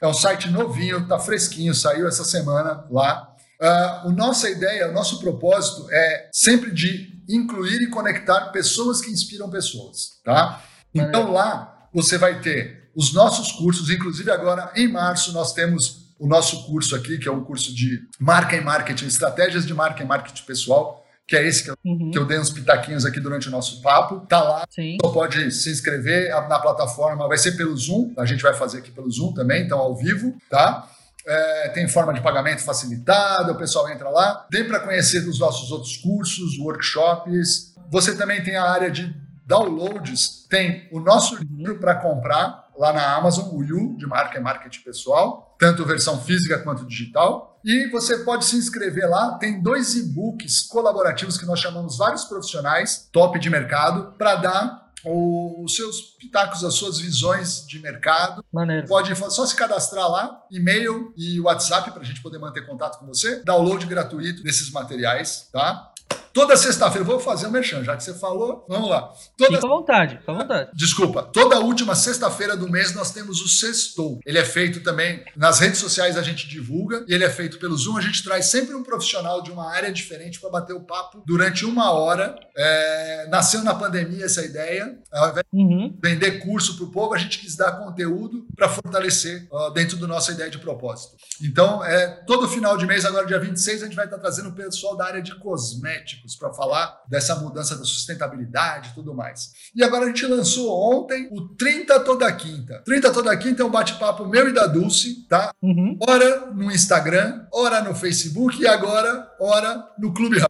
É um site novinho, tá fresquinho, saiu essa semana lá. Uh, a nossa ideia, o nosso propósito é sempre de incluir e conectar pessoas que inspiram pessoas, tá? Então lá você vai ter os nossos cursos, inclusive agora em março nós temos o nosso curso aqui, que é um curso de marca e marketing, estratégias de marca e marketing pessoal que é esse que eu, uhum. que eu, dei uns pitaquinhos aqui durante o nosso papo. Tá lá, Sim. Você pode se inscrever na plataforma, vai ser pelo Zoom, a gente vai fazer aqui pelo Zoom também, então ao vivo, tá? É, tem forma de pagamento facilitada, o pessoal entra lá. Tem para conhecer os nossos outros cursos, workshops, você também tem a área de downloads, tem o nosso uhum. livro para comprar lá na Amazon, o You, de marca e marketing pessoal, tanto versão física quanto digital. E você pode se inscrever lá, tem dois e-books colaborativos que nós chamamos vários profissionais top de mercado para dar os seus pitacos, as suas visões de mercado. Maneiro. Pode só se cadastrar lá, e-mail e WhatsApp para a gente poder manter contato com você. Download gratuito desses materiais, tá? Toda sexta-feira, vou fazer o um merchan, já que você falou, vamos lá. Toda... Fica à vontade, fica à vontade. Desculpa, toda última sexta-feira do mês nós temos o Sextou. Ele é feito também, nas redes sociais a gente divulga, e ele é feito pelo Zoom, a gente traz sempre um profissional de uma área diferente para bater o papo durante uma hora. É... Nasceu na pandemia essa ideia, ao invés de uhum. vender curso para o povo, a gente quis dar conteúdo para fortalecer uh, dentro da nossa ideia de propósito. Então, é, todo final de mês, agora dia 26, a gente vai estar trazendo o pessoal da área de cosméticos para falar dessa mudança da sustentabilidade e tudo mais. E agora a gente lançou ontem o 30 Toda Quinta. 30 Toda Quinta é um bate-papo meu e da Dulce, tá? Uhum. Ora no Instagram, ora no Facebook e agora, ora no Clubhouse.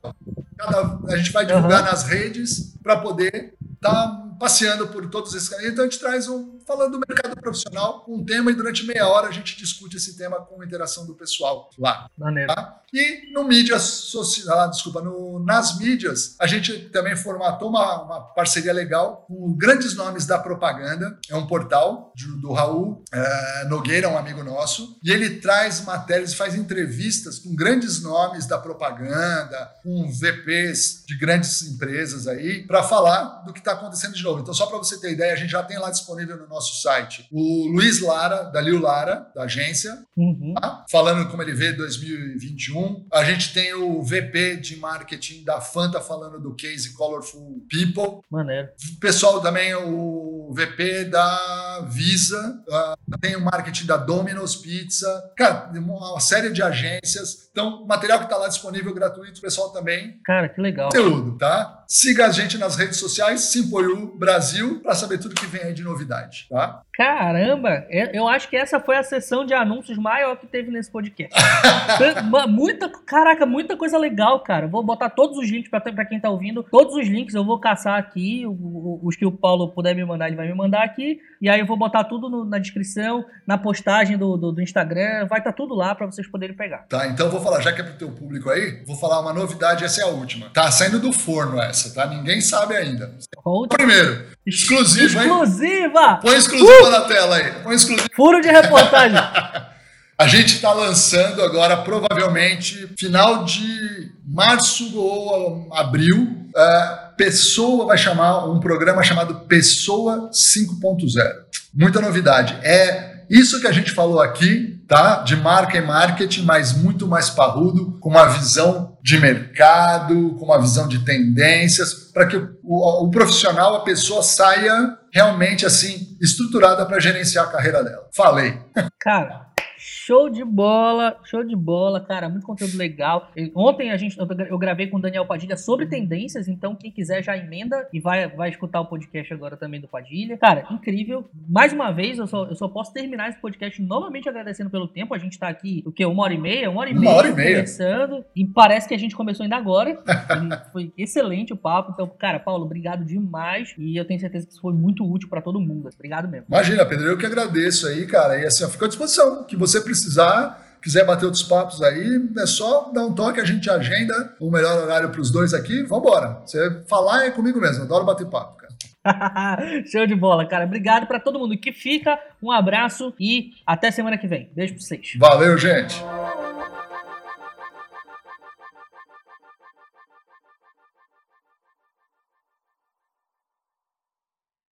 Cada, a gente vai divulgar uhum. nas redes para poder estar tá passeando por todos esses caminhos. Então a gente traz um, falando do mercado profissional, um tema e durante meia hora a gente discute esse tema com a interação do pessoal lá. Maneiro. Tá? E no mídias social, ah, desculpa, no, nas mídias, a gente também formatou uma, uma, parceria legal com grandes nomes da propaganda. É um portal de, do Raul é, Nogueira, um amigo nosso, e ele traz matérias, faz entrevistas com grandes nomes da propaganda, com VPs de grandes empresas aí, para falar do que está acontecendo de novo. Então, só para você ter ideia, a gente já tem lá disponível no nosso site o Luiz Lara, da Liu Lara, da agência, uhum. tá? falando como ele vê 2021. A gente tem o VP de marketing da Fanta falando do case Colorful People. Maneiro. O pessoal também, o VP da Visa, uh, tem o marketing da Domino's Pizza. Cara, uma série de agências. Então, material que está lá disponível gratuito, o pessoal também. Cara, que legal. Conteúdo, tá? Siga a gente nas redes sociais, Simpoiu Brasil, para saber tudo que vem aí de novidade, tá? Caramba, é, eu acho que essa foi a sessão de anúncios maior que teve nesse podcast. muita, caraca, muita coisa legal, cara. Vou botar todos os links para quem tá ouvindo, todos os links eu vou caçar aqui, os que o Paulo puder me mandar, ele vai me mandar aqui, e aí eu vou botar tudo no, na descrição, na postagem do, do, do Instagram, vai estar tá tudo lá para vocês poderem pegar. Tá, então vou falar, já que é pro teu público aí, vou falar uma novidade, essa é a última. Tá saindo do forno essa, tá? Ninguém sabe ainda. Primeiro, exclusiva, hein? Exclusiva! Põe exclusiva uh! na tela aí. Põe exclusiva. Furo de reportagem. A gente está lançando agora, provavelmente, final de março ou abril. Uh, Pessoa vai chamar um programa chamado Pessoa 5.0. Muita novidade. É isso que a gente falou aqui, tá? De marca e marketing, mas muito mais parrudo, com uma visão de mercado, com uma visão de tendências, para que o, o, o, profissional, a pessoa saia realmente assim estruturada para gerenciar a carreira dela. Falei. Cara, Show de bola, show de bola, cara, muito conteúdo legal. Ontem a gente eu gravei com o Daniel Padilha sobre tendências, então quem quiser já emenda e vai, vai escutar o podcast agora também do Padilha. Cara, incrível. Mais uma vez, eu só, eu só posso terminar esse podcast novamente agradecendo pelo tempo. A gente tá aqui, o quê? Uma hora e meia? Uma hora e uma meia, hora e meia. conversando. E parece que a gente começou ainda agora. foi excelente o papo. Então, cara, Paulo, obrigado demais. E eu tenho certeza que isso foi muito útil para todo mundo. Obrigado mesmo. Imagina, Pedro, eu que agradeço aí, cara. E assim, eu fico à disposição. Que você precisa precisar, quiser bater outros papos aí, é só dar um toque, a gente agenda o melhor horário para os dois aqui. Vambora. Você falar é comigo mesmo, adoro bater papo, cara. Show de bola, cara. Obrigado para todo mundo que fica. Um abraço e até semana que vem. Beijo para vocês. Valeu, gente.